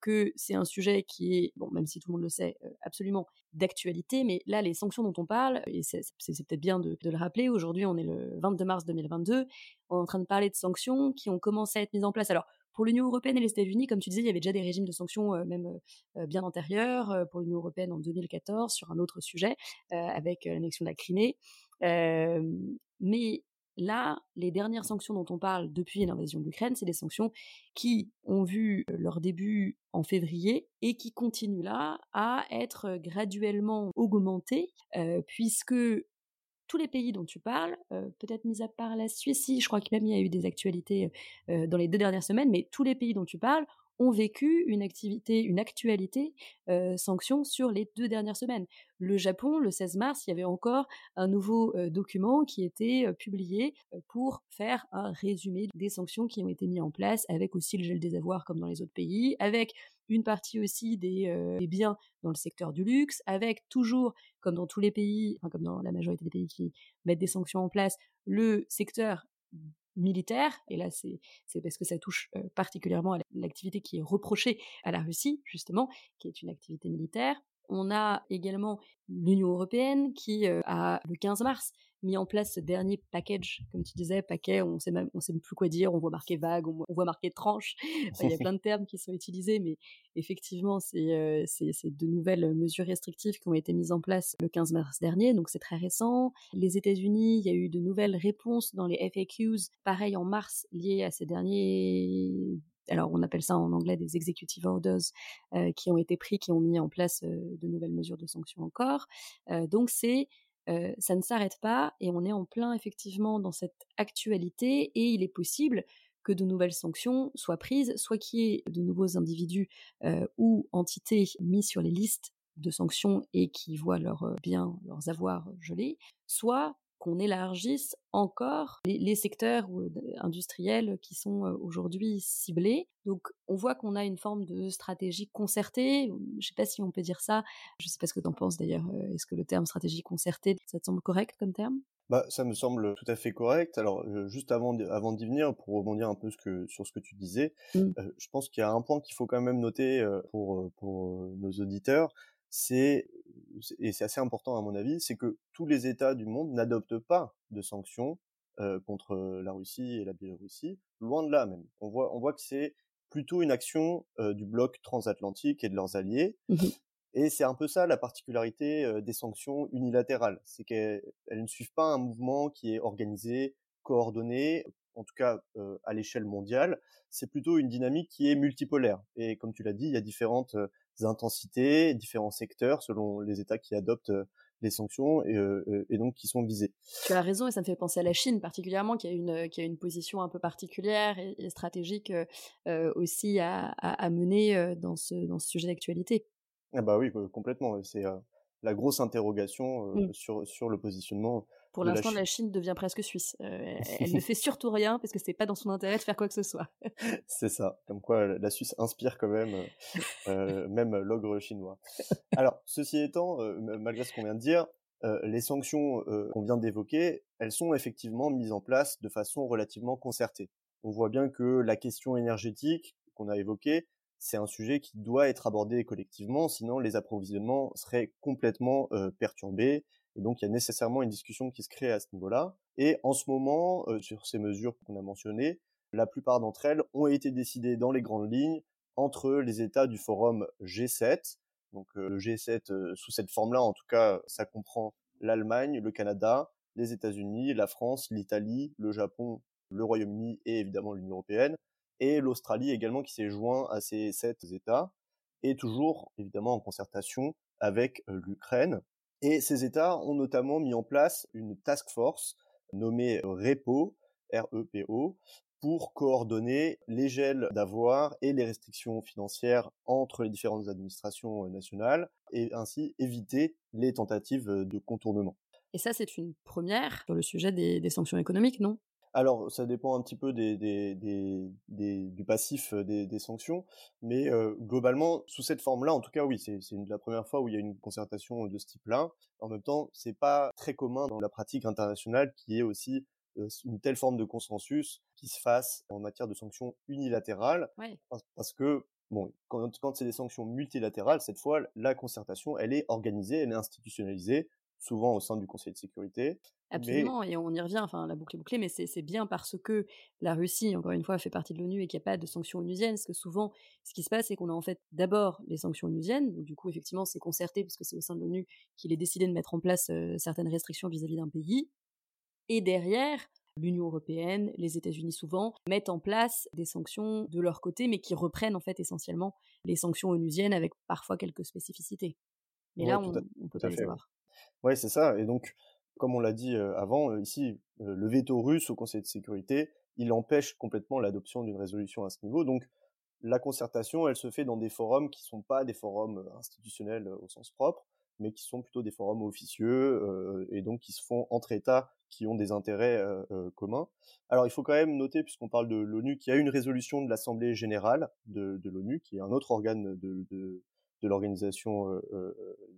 que c'est un sujet qui est, bon, même si tout le monde le sait, absolument d'actualité, mais là, les sanctions dont on parle, et c'est peut-être bien de, le rappeler, aujourd'hui, on est le 22 mars 2022, on est en train de parler de sanctions qui ont commencé à être mises en place. Alors, pour l'Union européenne et les États-Unis, comme tu disais, il y avait déjà des régimes de sanctions même bien antérieurs. pour l'Union européenne en 2014 sur un autre sujet avec l'annexion de la Crimée. mais Là, les dernières sanctions dont on parle depuis l'invasion de l'Ukraine, c'est des sanctions qui ont vu leur début en février et qui continuent là à être graduellement augmentées, puisque tous les pays dont tu parles, peut-être mis à part la Suisse, je crois qu'il y a eu des actualités dans les deux dernières semaines, mais tous les pays dont tu parles ont vécu une activité, une actualité euh, sanction sur les deux dernières semaines. Le Japon, le 16 mars, il y avait encore un nouveau document qui était publié pour faire un résumé des sanctions qui ont été mises en place, avec aussi le gel des avoirs comme dans les autres pays, avec une partie aussi des, des biens dans le secteur du luxe, avec toujours, comme dans tous les pays, enfin comme dans la majorité des pays qui mettent des sanctions en place, le secteur militaire, et là c'est parce que ça touche particulièrement à l'activité qui est reprochée à la Russie, justement, qui est une activité militaire. On a également l'Union européenne qui a le 15 mars mis en place ce dernier package, comme tu disais, paquet, on sait sait même plus quoi dire, on voit marqué vague, on, voit marqué tranche, il y a plein de termes qui sont utilisés, mais effectivement, c'est c'est de nouvelles mesures restrictives qui ont été mises en place le 15 mars dernier, donc c'est très récent. Les États-Unis, il y a eu de nouvelles réponses dans les FAQs, pareil en mars, liées à ces derniers alors on appelle ça en anglais des executive orders qui ont été pris, qui ont mis en place de nouvelles mesures de sanctions encore. donc c'est ça ne s'arrête pas et on est en plein effectivement dans cette actualité et il est possible que de nouvelles sanctions soient prises, soit qu'il y ait de nouveaux individus ou entités mis sur les listes de sanctions et qui voient leurs biens, leurs avoirs gelés, soit qu'on élargisse encore les, secteurs industriels qui sont aujourd'hui ciblés. Donc on voit qu'on a une forme de stratégie concertée, je ne sais pas si on peut dire ça, je ne sais pas ce que tu en penses d'ailleurs, est-ce que le terme stratégie concertée, ça te semble correct comme terme? Bah, ça me semble tout à fait correct. Alors, juste avant, avant d'y venir, pour rebondir un peu ce que, sur ce que tu disais, mmh. je pense qu'il y a un point qu'il faut quand même noter pour, pour nos auditeurs, c'est et c'est assez important à mon avis, c'est que tous les États du monde n'adoptent pas de sanctions contre la Russie et la Biélorussie, loin de là même. On voit, on voit que c'est plutôt une action du bloc transatlantique et de leurs alliés. Mmh et c'est un peu ça la particularité des sanctions unilatérales, c'est qu'elles ne suivent pas un mouvement qui est organisé, coordonné, en tout cas à l'échelle mondiale. C'est plutôt une dynamique qui est multipolaire. Et comme tu l'as dit, il y a différentes intensités, différents secteurs selon les États qui adoptent les sanctions et, donc qui sont visés. Tu as raison et ça me fait penser à la Chine particulièrement qui a une, qui a une position un peu particulière et, stratégique aussi à, à, mener dans, ce, dans ce sujet d'actualité. Ah bah oui, complètement. C'est la grosse interrogation mmh. sur, sur le positionnement pour l'instant, la, Chine devient presque suisse. Euh, elle ne fait surtout rien parce que c'est pas dans son intérêt de faire quoi que ce soit. c'est ça. Comme quoi, la Suisse inspire quand même, euh, euh, même l'ogre chinois. Alors, ceci étant, malgré ce qu'on vient de dire, les sanctions qu'on vient d'évoquer, elles sont effectivement mises en place de façon relativement concertée. On voit bien que la question énergétique qu'on a évoquée, c'est un sujet qui doit être abordé collectivement, sinon les approvisionnements seraient complètement perturbés donc, il y a nécessairement une discussion qui se crée à ce niveau-là. Et en ce moment, euh, sur ces mesures qu'on a mentionnées, la plupart d'entre elles ont été décidées dans les grandes lignes entre les États du forum G7. Donc, euh, le G7, euh, sous cette forme-là, en tout cas, ça comprend l'Allemagne, le Canada, les États-Unis, la France, l'Italie, le Japon, le Royaume-Uni et évidemment l'Union européenne, et l'Australie également qui s'est joint à ces sept États, et toujours évidemment en concertation avec l'Ukraine. Et ces États ont notamment mis en place une task force nommée REPO, R-E-P-O, pour coordonner les gels d'avoir et les restrictions financières entre les différentes administrations nationales et ainsi éviter les tentatives de contournement. Et ça, c'est une première sur le sujet des, sanctions économiques, non? Alors, ça dépend un petit peu des, du passif des, sanctions, mais globalement, sous cette forme-là, en tout cas, oui, c'est la première fois où il y a une concertation de ce type-là. En même temps, c'est pas très commun dans la pratique internationale qui est aussi une telle forme de consensus qui se fasse en matière de sanctions unilatérales, parce, que bon, quand, quand c'est des sanctions multilatérales, cette fois, la concertation, elle est organisée, elle est institutionnalisée, souvent au sein du Conseil de sécurité. Absolument, et on y revient, enfin la boucle est bouclée, mais c'est bien parce que la Russie, encore une fois, fait partie de l'ONU et qu'il n'y a pas de sanctions onusiennes, parce que souvent, ce qui se passe, c'est qu'on a en fait d'abord les sanctions onusiennes, donc du coup, effectivement, c'est concerté, parce que c'est au sein de l'ONU qu'il est décidé de mettre en place certaines restrictions vis-à-vis d'un pays, et derrière, l'Union européenne, les États-Unis souvent, mettent en place des sanctions de leur côté, mais qui reprennent en fait essentiellement les sanctions onusiennes avec parfois quelques spécificités. Mais là, on ne peut pas les avoir. Ouais, c'est ça. Et donc, comme on l'a dit avant, ici, le veto russe au Conseil de sécurité, il empêche complètement l'adoption d'une résolution à ce niveau. Donc, la concertation, elle se fait dans des forums qui sont pas des forums institutionnels au sens propre, mais qui sont plutôt des forums officieux et donc qui se font entre États qui ont des intérêts communs. Alors il faut quand même noter, puisqu'on parle de l'ONU, qu'il y a une résolution de l'Assemblée générale de, l'ONU, qui est un autre organe de, de l'Organisation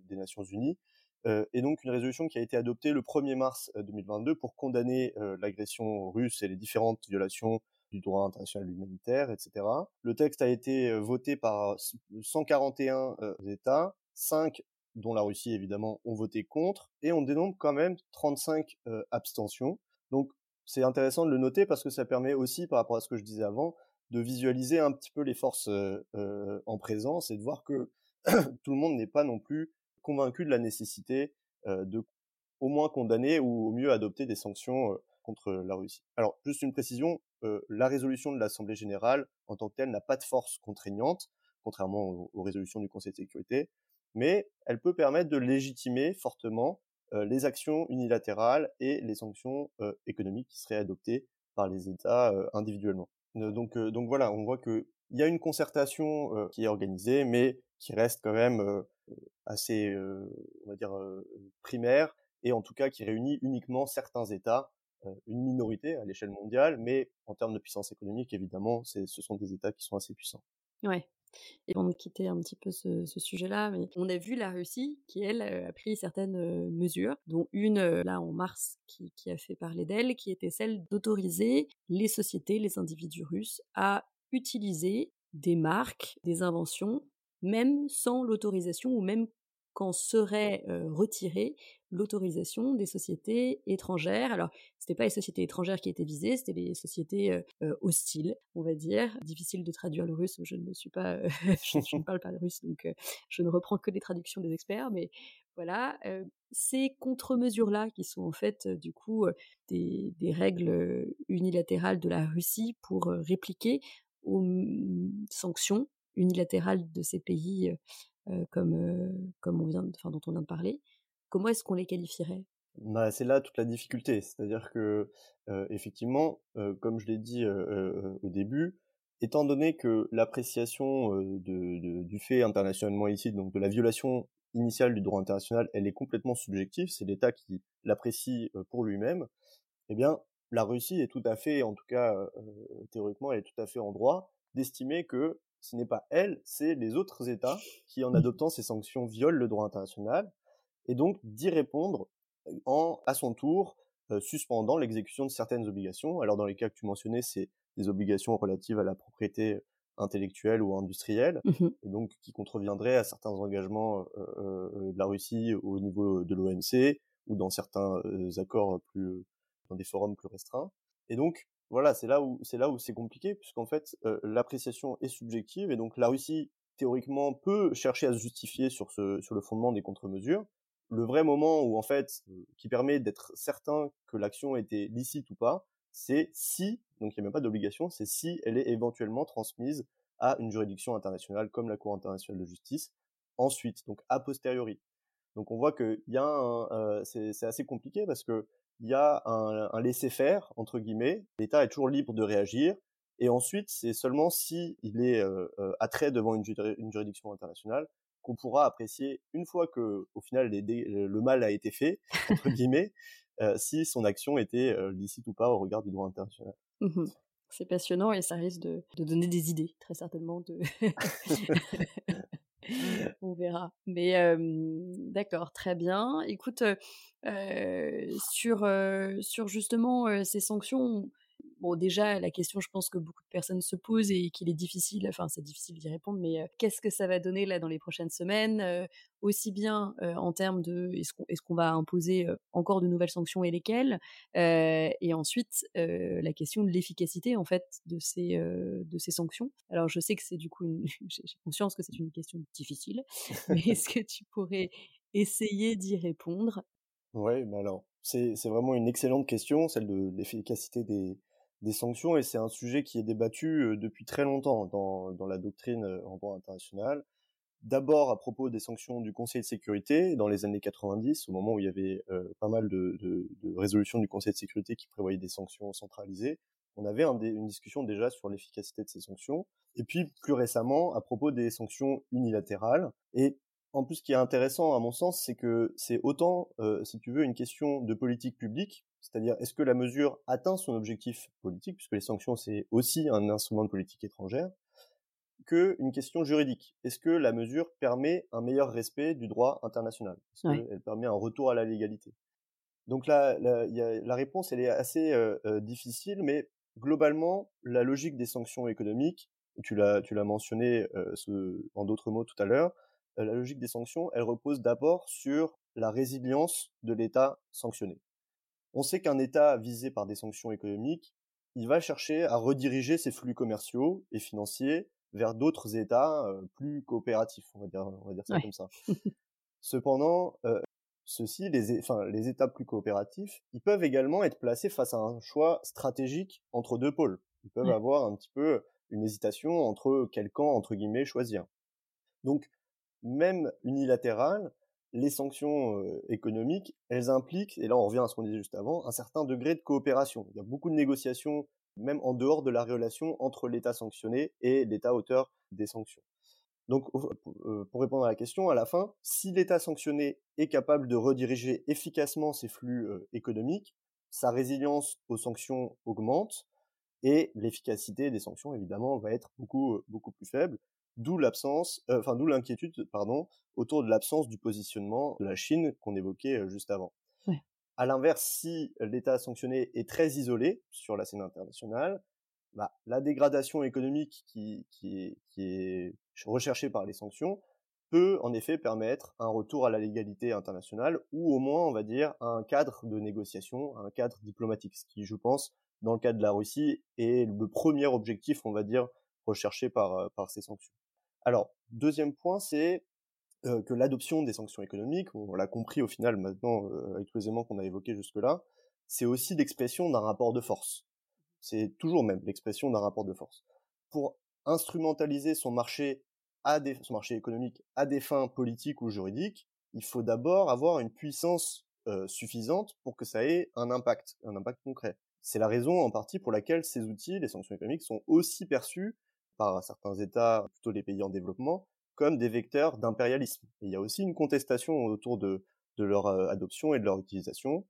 des Nations Unies, et donc une résolution qui a été adoptée le 1er mars 2022 pour condamner l'agression russe et les différentes violations du droit international humanitaire, etc. Le texte a été voté par 141 États, 5 dont la Russie évidemment ont voté contre, et on dénombre quand même 35 abstentions. Donc c'est intéressant de le noter parce que ça permet aussi, par rapport à ce que je disais avant, de visualiser un petit peu les forces en présence et de voir que tout le monde n'est pas non plus convaincu de la nécessité de au moins condamner ou au mieux adopter des sanctions contre la Russie. Alors, juste une précision, la résolution de l'Assemblée générale, en tant que telle, n'a pas de force contraignante, contrairement aux, résolutions du Conseil de sécurité, mais elle peut permettre de légitimer fortement les actions unilatérales et les sanctions économiques qui seraient adoptées par les États individuellement. donc, donc voilà, on voit qu'il y a une concertation qui est organisée, mais qui reste quand même assez, on va dire, primaire, et en tout cas qui réunit uniquement certains États, une minorité à l'échelle mondiale, mais en termes de puissance économique, évidemment, ce sont des États qui sont assez puissants. Ouais. Et pour nous quitter un petit peu ce, sujet-là, mais on a vu la Russie qui, elle, a pris certaines mesures, dont une, là, en mars, qui, qui a fait parler d'elle, qui était celle d'autoriser les sociétés, les individus russes à utiliser des marques, des inventions, même sans l'autorisation ou même quand serait retirée l'autorisation des sociétés étrangères. Alors, c'était pas les sociétés étrangères qui étaient visées, c'était les sociétés hostiles, on va dire. Difficile de traduire le russe, je ne suis pas, je, ne parle pas le russe, donc je ne reprends que les traductions des experts, mais voilà. ces contre-mesures-là, qui sont en fait, du coup, des, règles unilatérales de la Russie pour répliquer aux sanctions unilatérales de ces pays comme, on vient, enfin, dont on vient de parler, comment est-ce qu'on les qualifierait? Bah, c'est là toute la difficulté, c'est-à-dire que effectivement, comme je l'ai dit au début, étant donné que l'appréciation du fait internationalement ici, donc de la violation initiale du droit international, elle est complètement subjective, c'est l'État qui l'apprécie pour lui-même, eh bien, la Russie est tout à fait, en tout cas théoriquement, elle est tout à fait en droit d'estimer que ce n'est pas elle, c'est les autres États qui, en adoptant ces sanctions, violent le droit international, et donc d'y répondre en, à son tour, suspendant l'exécution de certaines obligations. Alors dans les cas que tu mentionnais, c'est des obligations relatives à la propriété intellectuelle ou industrielle, mmh et donc qui contreviendraient à certains engagements de la Russie au niveau de l'OMC ou dans certains accords plus dans des forums plus restreints. Et donc voilà, c'est là où c'est là où c'est compliqué puisqu'en fait l'appréciation est subjective et donc la Russie théoriquement peut chercher à se justifier sur ce sur le fondement des contre-mesures. Le vrai moment où en fait qui permet d'être certain que l'action était licite ou pas, c'est si donc il n'y a même pas d'obligation, c'est si elle est éventuellement transmise à une juridiction internationale comme la Cour internationale de justice ensuite, donc a posteriori. Donc on voit que y a un, c'est assez compliqué parce que il y a un, un laisser-faire entre guillemets. L'État est toujours libre de réagir. Et ensuite, c'est seulement si il est euh, euh attrait devant une, une juridiction internationale qu'on pourra apprécier une fois que, au final, les, le mal a été fait entre guillemets, euh, si son action était euh, licite ou pas au regard du droit international. Mmh c'est passionnant et ça risque de, de, donner des idées, très certainement. De... On verra. Mais d'accord, très bien. Écoute, sur, sur justement ces sanctions, Bon, déjà, la question, je pense que beaucoup de personnes se posent et qu'il est difficile, enfin, c'est difficile d'y répondre, mais qu'est-ce que ça va donner là dans les prochaines semaines Aussi bien en termes de est-ce qu'on est qu'on va imposer encore de nouvelles sanctions et lesquelles Et ensuite, la question de l'efficacité, en fait, de ces, de ces sanctions. Alors, je sais que c'est du coup, j'ai conscience que c'est une question difficile, mais est-ce que tu pourrais essayer d'y répondre? Oui, mais alors, c'est vraiment une excellente question, celle de l'efficacité des, des sanctions et c'est un sujet qui est débattu depuis très longtemps dans, dans la doctrine en droit international. D'abord à propos des sanctions du Conseil de sécurité dans les années 90, au moment où il y avait pas mal de, de, de, résolutions du Conseil de sécurité qui prévoyaient des sanctions centralisées. On avait un, une discussion déjà sur l'efficacité de ces sanctions. Et puis plus récemment à propos des sanctions unilatérales. Et en plus, ce qui est intéressant à mon sens, c'est que c'est autant, si tu veux, une question de politique publique c'est-à-dire, est-ce que la mesure atteint son objectif politique, puisque les sanctions, c'est aussi un instrument de politique étrangère, qu'une question juridique? Est-ce que la mesure permet un meilleur respect du droit international? Est-ce qu'elle permet un retour à la légalité? Donc là, la, la, réponse, elle est assez euh, euh, difficile, mais globalement, la logique des sanctions économiques, tu l'as, tu l'as mentionné euh, ce, en d'autres mots tout à l'heure, la logique des sanctions, elle repose d'abord sur la résilience de l'État sanctionné on sait qu'un État visé par des sanctions économiques, il va chercher à rediriger ses flux commerciaux et financiers vers d'autres États plus coopératifs, on va dire, on va dire ça comme ça. Cependant, euh, ceux-ci, les, enfin, les États plus coopératifs, ils peuvent également être placés face à un choix stratégique entre deux pôles. Ils peuvent avoir un petit peu une hésitation entre quel camp, entre guillemets, choisir. Donc, même unilatéral, les sanctions économiques, elles impliquent, et là on revient à ce qu'on disait juste avant, un certain degré de coopération. Il y a beaucoup de négociations même en dehors de la relation entre l'État sanctionné et l'État auteur des sanctions. Donc, pour répondre à la question, à la fin, si l'État sanctionné est capable de rediriger efficacement ses flux économiques, sa résilience aux sanctions augmente et l'efficacité des sanctions, évidemment, va être beaucoup, beaucoup plus faible. D'où l'absence, enfin, d'où l'inquiétude, pardon, autour de l'absence du positionnement de la Chine qu'on évoquait juste avant. À l'inverse, si l'État sanctionné est très isolé sur la scène internationale, bah, la dégradation économique qui, qui, est, recherchée par les sanctions peut en effet permettre un retour à la légalité internationale ou au moins, on va dire, un cadre de négociation, un cadre diplomatique, ce qui, je pense, dans le cas de la Russie, est le premier objectif, on va dire, recherché par, euh, par ces sanctions. Alors, deuxième point, c'est euh, que l'adoption des sanctions économiques, on l'a compris au final maintenant euh, avec les éléments qu'on a évoqués jusque-là, c'est aussi l'expression d'un rapport de force c'est toujours même l'expression d'un rapport de force. Pour instrumentaliser son marché, à son marché économique à des fins politiques ou juridiques, il faut d'abord avoir une puissance euh, suffisante pour que ça ait un impact, un impact concret. C'est la raison en partie pour laquelle ces outils, les sanctions économiques, sont aussi perçus par certains États, plutôt les pays en développement, comme des vecteurs d'impérialisme. Il y a aussi une contestation autour de, leur euh, adoption et de leur utilisation.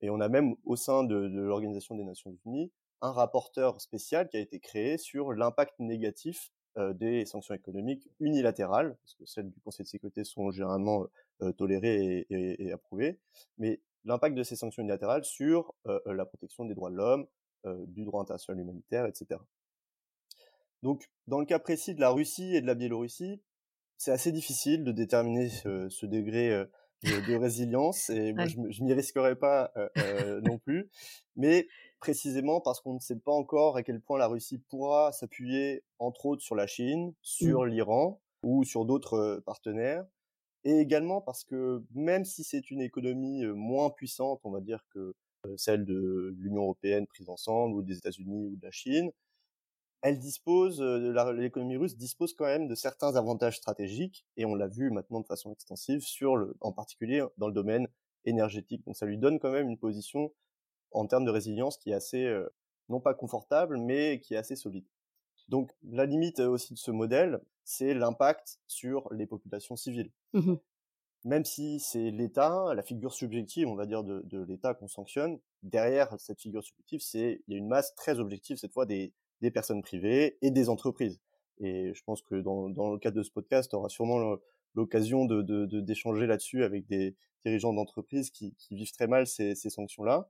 Et on a même au sein de, l'Organisation des Nations Unies un rapporteur spécial qui a été créé sur l'impact négatif euh, des sanctions économiques unilatérales, parce que celles du Conseil de sécurité sont généralement euh, tolérées et, approuvées, mais l'impact de ces sanctions unilatérales sur la protection des droits de l'homme, du droit international humanitaire, etc. Donc, dans le cas précis de la Russie et de la Biélorussie, c'est assez difficile de déterminer ce, degré de, résilience, et moi, je, je m'y risquerais pas non plus, mais précisément parce qu'on ne sait pas encore à quel point la Russie pourra s'appuyer, entre autres, sur la Chine, sur mmh. l'Iran ou sur d'autres partenaires, et également parce que même si c'est une économie moins puissante, on va dire que celle de l'Union européenne prise ensemble, ou des États-Unis ou de la Chine, elle dispose, l'économie russe dispose quand même de certains avantages stratégiques, et on l'a vu maintenant de façon extensive sur le, en particulier dans le domaine énergétique. Donc ça lui donne quand même une position en termes de résilience qui est assez, euh, non pas confortable, mais qui est assez solide. Donc la limite euh, aussi de ce modèle, c'est l'impact sur les populations civiles. Mmh Même si c'est l'État, la figure subjective, on va dire, de, de l'État qu'on sanctionne, derrière cette figure subjective, c'est il y a une masse très objective cette fois des, des personnes privées et des entreprises. Et je pense que dans, dans le cadre de ce podcast, on aura sûrement l'occasion de, d'échanger là-dessus avec des dirigeants d'entreprise qui, vivent très mal ces, sanctions-là.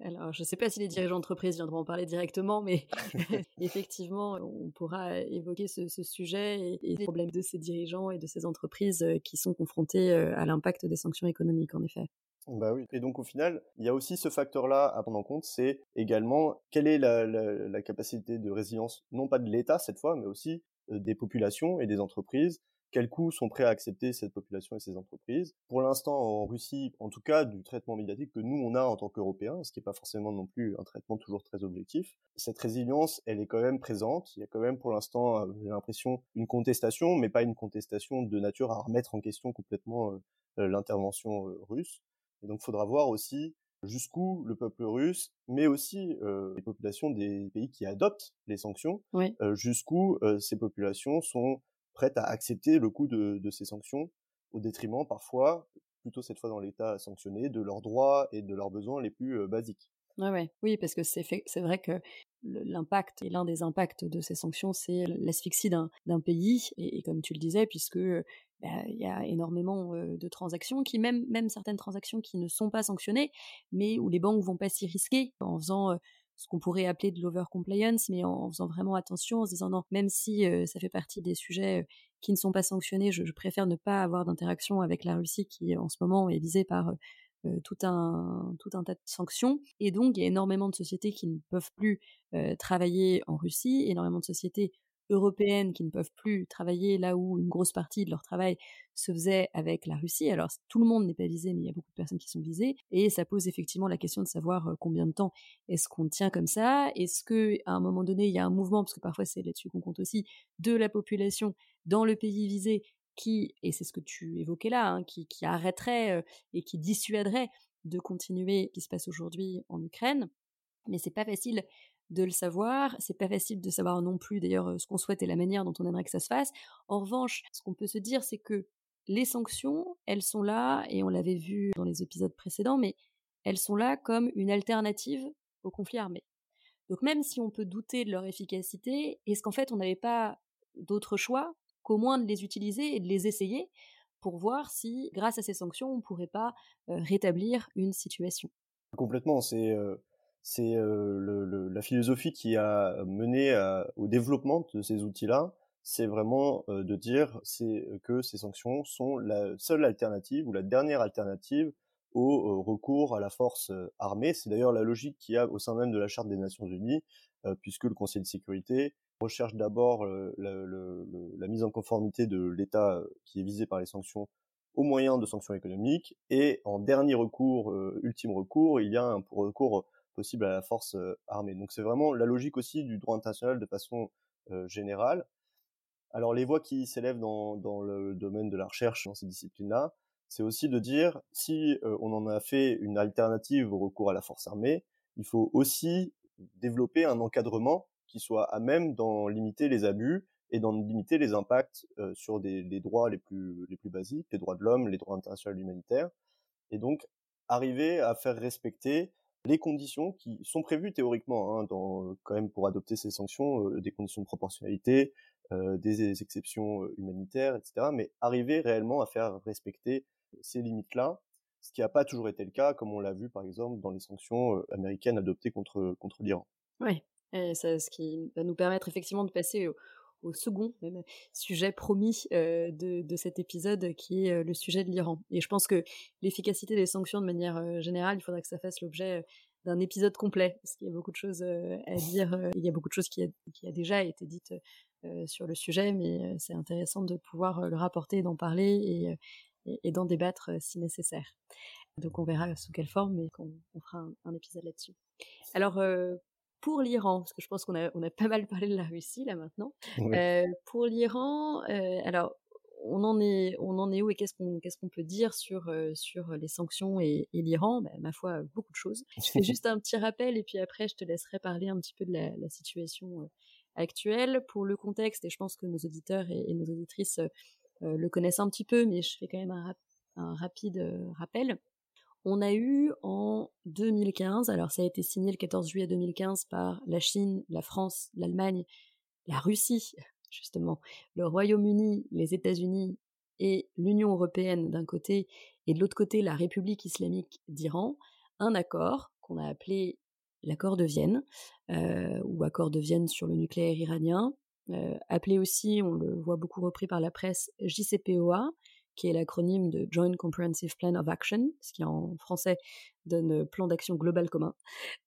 alors je ne sais pas si les dirigeants d'entreprise viendront en parler directement, mais effectivement, on pourra évoquer ce, sujet et, et, les problèmes de ces dirigeants et de ces entreprises euh, qui sont confrontés euh, à l'impact des sanctions économiques, en effet. Bah oui. Et donc au final, il y a aussi ce facteur-là à prendre en compte, c'est également quelle est la, la capacité de résilience, non pas de l'État cette fois, mais aussi euh, des populations et des entreprises quels coûts sont prêts à accepter cette population et ces entreprises? Pour l'instant, en Russie, en tout cas, du traitement médiatique que nous, on a en tant qu'Européens, ce qui n'est pas forcément non plus un traitement toujours très objectif, cette résilience, elle est quand même présente. Il y a quand même pour l'instant, euh, j'ai l'impression, une contestation, mais pas une contestation de nature à remettre en question complètement euh, l'intervention russe. Et donc, il faudra voir aussi jusqu'où le peuple russe, mais aussi les populations des pays qui adoptent les sanctions, jusqu'où ces populations sont prêtes à accepter le coût de, ces sanctions au détriment parfois, plutôt cette fois dans l'État sanctionné, de leurs droits et de leurs besoins les plus basiques. Ouais, Oui, parce que c'est vrai que l'impact et l'un des impacts de ces sanctions, c'est l'asphyxie d'un pays. Et, comme tu le disais, puisque bah, il y a énormément de transactions, qui même, même certaines transactions qui ne sont pas sanctionnées, mais où les banques vont pas s'y risquer en faisant ce qu'on pourrait appeler de l'over-compliance, mais en, faisant vraiment attention, en se disant non, même si euh, ça fait partie des sujets euh, qui ne sont pas sanctionnés, je, préfère ne pas avoir d'interaction avec la Russie qui en ce moment est visée par euh, tout, un, tout un tas de sanctions. Et donc, il y a énormément de sociétés qui ne peuvent plus travailler en Russie, énormément de sociétés européennes qui ne peuvent plus travailler là où une grosse partie de leur travail se faisait avec la Russie. Alors tout le monde n'est pas visé, mais il y a beaucoup de personnes qui sont visées, et ça pose effectivement la question de savoir euh, combien de temps est-ce qu'on tient comme ça? Est-ce que à un moment donné il y a un mouvement, parce que parfois c'est là-dessus qu'on compte aussi, de la population dans le pays visé qui, et c'est ce que tu évoquais là, hein, qui, arrêterait euh, et qui dissuaderait de continuer ce qui se passe aujourd'hui en Ukraine. Mais c'est pas facile de le savoir. C'est pas facile de savoir non plus d'ailleurs ce qu'on souhaite et la manière dont on aimerait que ça se fasse. En revanche, ce qu'on peut se dire, c'est que les sanctions, elles sont là, et on l'avait vu dans les épisodes précédents, mais elles sont là comme une alternative au conflit armé. Donc même si on peut douter de leur efficacité, est-ce qu'en fait on n'avait pas d'autre choix qu'au moins de les utiliser et de les essayer pour voir si, grâce à ces sanctions, on ne pourrait pas rétablir une situation Complètement, c'est c'est la philosophie qui a mené au développement de ces outils-là, c'est vraiment de dire que ces sanctions sont la seule alternative ou la dernière alternative au recours à la force armée. C'est d'ailleurs la logique qu'il y a au sein même de la Charte des Nations Unies, puisque le Conseil de sécurité recherche d'abord la mise en conformité de l'État qui est visé par les sanctions au moyen de sanctions économiques, et en dernier recours, ultime recours, il y a un recours possible à la force armée. Donc c'est vraiment la logique aussi du droit international de façon générale. Alors les voix qui s'élèvent dans, dans, le domaine de la recherche dans ces disciplines-là, c'est aussi de dire si on en a fait une alternative au recours à la force armée, il faut aussi développer un encadrement qui soit à même d'en limiter les abus et d'en limiter les impacts sur des, les droits les plus, les plus basiques, les droits de l'homme, les droits internationaux humanitaires, et donc arriver à faire respecter les conditions qui sont prévues théoriquement, hein, quand même pour adopter ces sanctions, des conditions de proportionnalité, des exceptions humanitaires, etc. Mais arriver réellement à faire respecter ces limites-là, ce qui n'a pas toujours été le cas, comme on l'a vu par exemple dans les sanctions américaines adoptées contre, contre l'Iran. Oui, ce qui va nous permettre effectivement de passer au, second sujet promis de, de, cet épisode qui est le sujet de l'Iran. Et je pense que l'efficacité des sanctions de manière générale, il faudra que ça fasse l'objet d'un épisode complet, parce qu'il y a beaucoup de choses à dire, il y a beaucoup de choses qui a, déjà été dites sur le sujet, mais c'est intéressant de pouvoir le rapporter, d'en parler et, d'en débattre si nécessaire. Donc on verra sous quelle forme, mais on fera un, un épisode là-dessus. Alors pour l'Iran, parce que je pense qu'on a, on a pas mal parlé de la Russie là maintenant. Euh, pour l'Iran, euh, alors on en est, on en est où et qu'est-ce qu'on, qu'est-ce qu'on peut dire sur euh, sur les sanctions et, et l'Iran? Bah, Ma foi, beaucoup de choses. Je fais juste un petit rappel et puis après je te laisserai parler un petit peu de la, la situation actuelle pour le contexte. Et je pense que nos auditeurs et, et nos auditrices le connaissent un petit peu, mais je fais quand même un, un rapide rappel. On a eu en 2015, alors ça a été signé le 14 juillet 2015 par la Chine, la France, l'Allemagne, la Russie, justement, le Royaume-Uni, les États-Unis et l'Union européenne d'un côté, et de l'autre côté la République islamique d'Iran, un accord qu'on a appelé l'accord de Vienne, euh, ou accord de Vienne sur le nucléaire iranien, euh, appelé aussi, on le voit beaucoup repris par la presse, JCPOA, qui est l'acronyme de Joint Comprehensive Plan of Action, ce qui en français donne plan d'action global commun,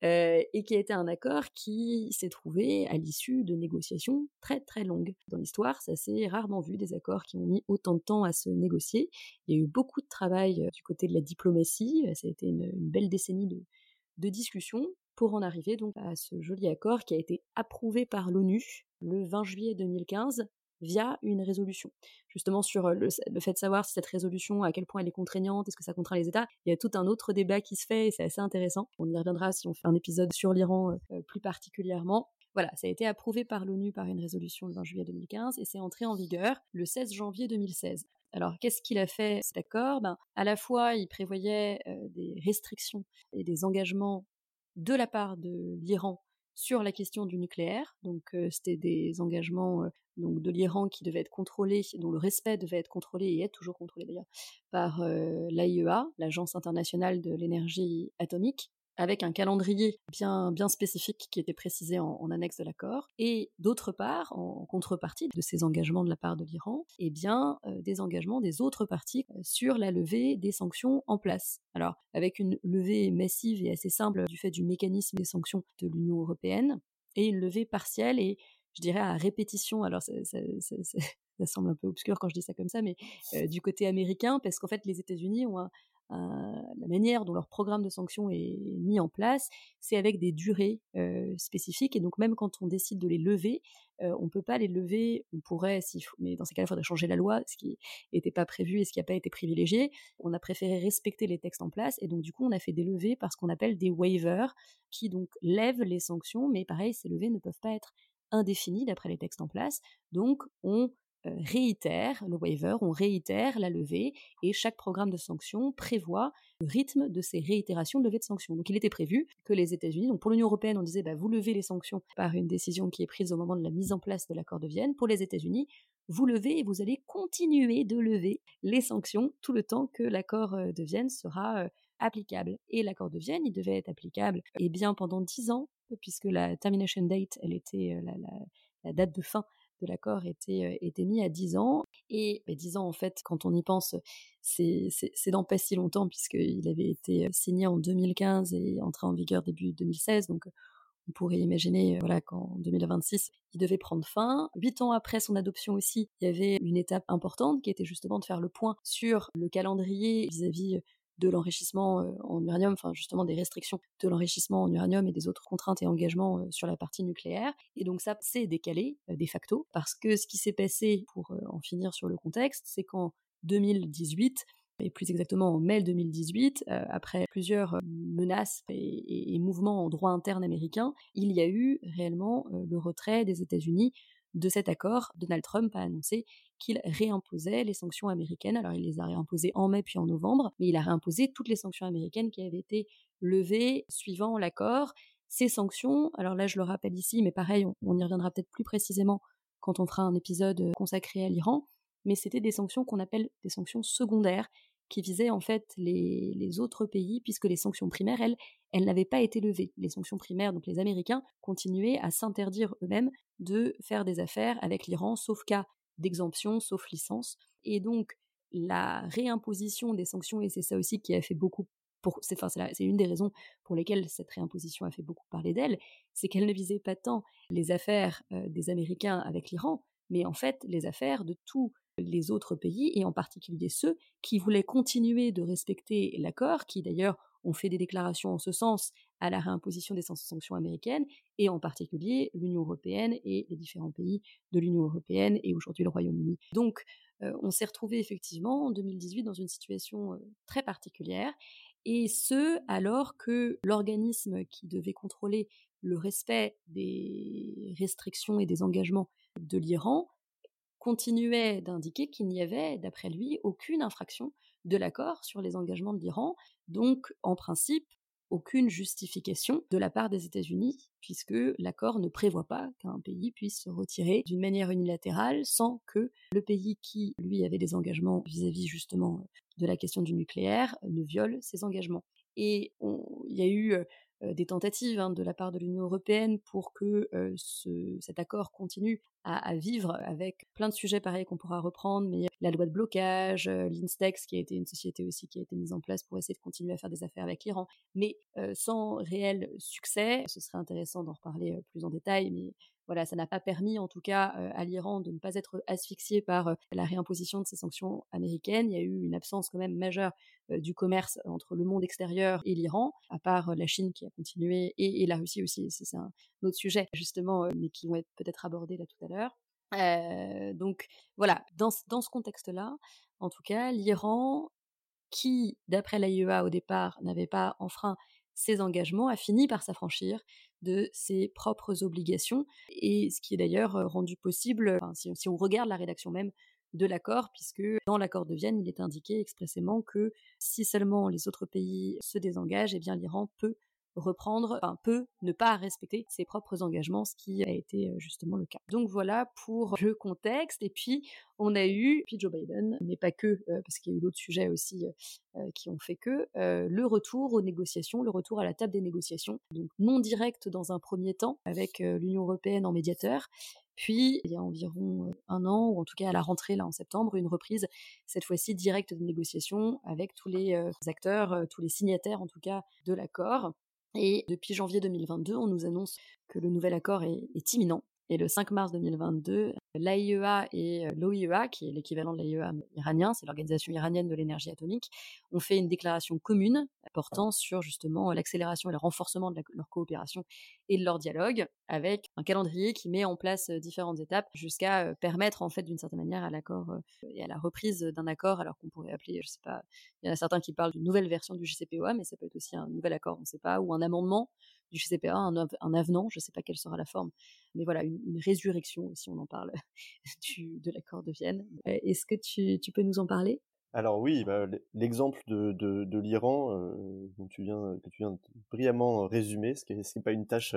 euh, et qui a été un accord qui s'est trouvé à l'issue de négociations très très longues. Dans l'histoire, ça s'est rarement vu des accords qui ont mis autant de temps à se négocier. Il y a eu beaucoup de travail euh, du côté de la diplomatie, ça a été une, belle décennie de discussions pour en arriver donc à ce joli accord qui a été approuvé par l'ONU le 20 juillet 2015 via une résolution. Justement sur le, fait de savoir si cette résolution, à quel point elle est contraignante, est-ce que ça contraint les États, il y a tout un autre débat qui se fait et c'est assez intéressant. On y reviendra si on fait un épisode sur l'Iran euh, plus particulièrement. Voilà, ça a été approuvé par l'ONU par une résolution le 20 juillet 2015 et c'est entré en vigueur le 16 janvier 2016. Alors, qu'est-ce qu'il a fait cet accord? Ben, À la fois, il prévoyait euh, des restrictions et des engagements de la part de l'Iran sur la question du nucléaire. Donc euh, c'était des engagements euh, de l'Iran qui devaient être contrôlés, dont le respect devait être contrôlé et est toujours contrôlé d'ailleurs par euh, l'AIEA, l'Agence internationale de l'énergie atomique avec un calendrier bien, bien spécifique qui était précisé en, annexe de l'accord, et d'autre part, en contrepartie de ces engagements de la part de l'Iran, eh bien, euh, des engagements des autres parties euh, sur la levée des sanctions en place. Alors, avec une levée massive et assez simple du fait du mécanisme des sanctions de l'Union européenne, et une levée partielle et je dirais à répétition, alors ça semble un peu obscur quand je dis ça comme ça, mais euh, du côté américain, parce qu'en fait les États-Unis ont un, la manière dont leur programme de sanctions est mis en place, c'est avec des durées spécifiques. Et donc même quand on décide de les lever, on ne peut pas les lever. On pourrait, mais dans ces cas-là, il faudrait changer la loi, ce qui n'était pas prévu et ce qui n'a pas été privilégié. On a préféré respecter les textes en place et donc du coup on a fait des levées par ce qu'on appelle des waivers, qui donc lèvent les sanctions, mais pareil, ces levées ne peuvent pas être indéfinies d'après les textes en place. Donc on euh, réitère le waiver, on réitère la levée, et chaque programme de sanctions prévoit le rythme de ces réitérations de levée de sanctions. Donc il était prévu que les États-Unis, donc pour l'Union européenne, on disait bah, vous levez les sanctions par une décision qui est prise au moment de la mise en place de l'accord de Vienne. Pour les États-Unis, vous levez et vous allez continuer de lever les sanctions tout le temps que l'accord euh, de Vienne sera euh, applicable. Et l'accord de Vienne, il devait être applicable eh bien pendant dix ans, puisque la termination date, elle était la date de fin de l'accord était, était mis à 10 ans. Et 10 bah, ans, en fait, quand on y pense, c'est dans pas si longtemps, puisqu'il avait été signé en 2015 et entré en vigueur début 2016. Donc, on pourrait imaginer voilà, qu'en 2026, il devait prendre fin. Huit ans après son adoption aussi, il y avait une étape importante qui était justement de faire le point sur le calendrier vis-à-vis de l'enrichissement euh, en uranium, enfin justement des restrictions de l'enrichissement en uranium et des autres contraintes et engagements euh, sur la partie nucléaire. Et donc ça s'est décalé euh, de facto parce que ce qui s'est passé, pour en finir sur le contexte, c'est qu'en 2018, et plus exactement en mai 2018, après plusieurs menaces et, mouvements en droit interne américain, il y a eu réellement le retrait des États-Unis de cet accord, Donald Trump a annoncé qu'il réimposait les sanctions américaines. Alors il les a réimposées en mai puis en novembre, mais il a réimposé toutes les sanctions américaines qui avaient été levées suivant l'accord. Ces sanctions, alors là je le rappelle ici, mais pareil, on, y reviendra peut-être plus précisément quand on fera un épisode consacré à l'Iran, mais c'était des sanctions qu'on appelle des sanctions secondaires, qui visaient en fait les, autres pays, puisque les sanctions primaires, elles, elles n'avaient pas été levées. Les sanctions primaires, donc les Américains, continuaient à s'interdire eux-mêmes de faire des affaires avec l'Iran, sauf cas d'exemption, sauf licence. Et donc, la réimposition des sanctions, et c'est ça aussi qui a fait beaucoup c'est, enfin, c'est, une des raisons pour lesquelles cette réimposition a fait beaucoup parler d'elle, c'est qu'elle ne visait pas tant les affaires euh, des Américains avec l'Iran, mais en fait les affaires de tous les autres pays, et en particulier ceux qui voulaient continuer de respecter l'accord, qui d'ailleurs ont fait des déclarations en ce sens à la réimposition des sanctions américaines, et en particulier l'Union européenne et les différents pays de l'Union européenne et aujourd'hui le Royaume-Uni. Donc euh, on s'est retrouvé effectivement en 2018 dans une situation euh, très particulière, et ce alors que l'organisme qui devait contrôler le respect des restrictions et des engagements de l'Iran continuait d'indiquer qu'il n'y avait, d'après lui, aucune infraction de l'accord sur les engagements de l'Iran, donc en principe aucune justification de la part des États-Unis, puisque l'accord ne prévoit pas qu'un pays puisse se retirer d'une manière unilatérale sans que le pays qui, lui, avait des engagements vis-à-vis justement de la question du nucléaire ne viole ses engagements. Et il y a eu euh, des tentatives hein, de la part de l'Union européenne pour que euh, cet accord continue à, vivre avec plein de sujets pareils qu'on pourra reprendre, mais la loi de blocage, euh, l'Instex qui a été une société aussi qui a été mise en place pour essayer de continuer à faire des affaires avec l'Iran, mais sans réel succès. Ce serait intéressant d'en reparler plus en détail, mais voilà, ça n'a pas permis en tout cas euh, à l'Iran de ne pas être asphyxié par euh, la réimposition de ces sanctions américaines. Il y a eu une absence quand même majeure euh, du commerce entre le monde extérieur et l'Iran, à part la Chine qui a continué et, la Russie aussi. C'est un autre sujet justement, mais qui vont être peut-être abordés là tout à l'heure. Donc voilà, dans, ce contexte-là, en tout cas, l'Iran, qui, d'après l'AIEA au départ, n'avait pas enfreint ses engagements, a fini par s'affranchir de ses propres obligations, et ce qui est d'ailleurs rendu possible, si, si, on regarde la rédaction même de l'accord, puisque dans l'accord de Vienne, il est indiqué expressément que si seulement les autres pays se désengagent, eh bien l'Iran peut reprendre, enfin peut ne pas respecter ses propres engagements, ce qui a été euh, justement le cas. Donc voilà pour le contexte. Et puis on a eu, puis Joe Biden, mais pas que, euh, parce qu'il y a eu d'autres sujets aussi euh, qui ont fait que, le retour aux négociations, le retour à la table des négociations, donc non direct dans un premier temps avec l'Union européenne en médiateur, puis, il y a environ un an, ou en tout cas à la rentrée, là en septembre, une reprise, cette fois-ci directe de négociations avec tous les acteurs, tous les signataires en tout cas de l'accord. Et depuis janvier 2022, on nous annonce que le nouvel accord est, imminent. Et le 5 mars 2022, l'AIEA et l'OIEA, qui est l'équivalent de l'AIEA iranien, c'est l'Organisation iranienne de l'énergie atomique, ont fait une déclaration commune portant sur justement l'accélération et le renforcement de leur coopération et de leur dialogue, avec un calendrier qui met en place différentes étapes jusqu'à permettre en fait d'une certaine manière à l'accord et à la reprise d'un accord, alors qu'on pourrait appeler, je sais pas, il y en a certains qui parlent d'une nouvelle version du JCPOA, mais ça peut être aussi un nouvel accord, on ne sait pas, ou un amendement du GCPA, un, un avenant, je ne sais pas quelle sera la forme, mais voilà, une, résurrection, si on en parle, du, de l'accord de Vienne. Euh, est-ce que tu, tu, peux nous en parler? Alors oui, bah, l'exemple de, de, de l'Iran euh, que tu viens de brillamment résumer, ce qui n'est pas une tâche,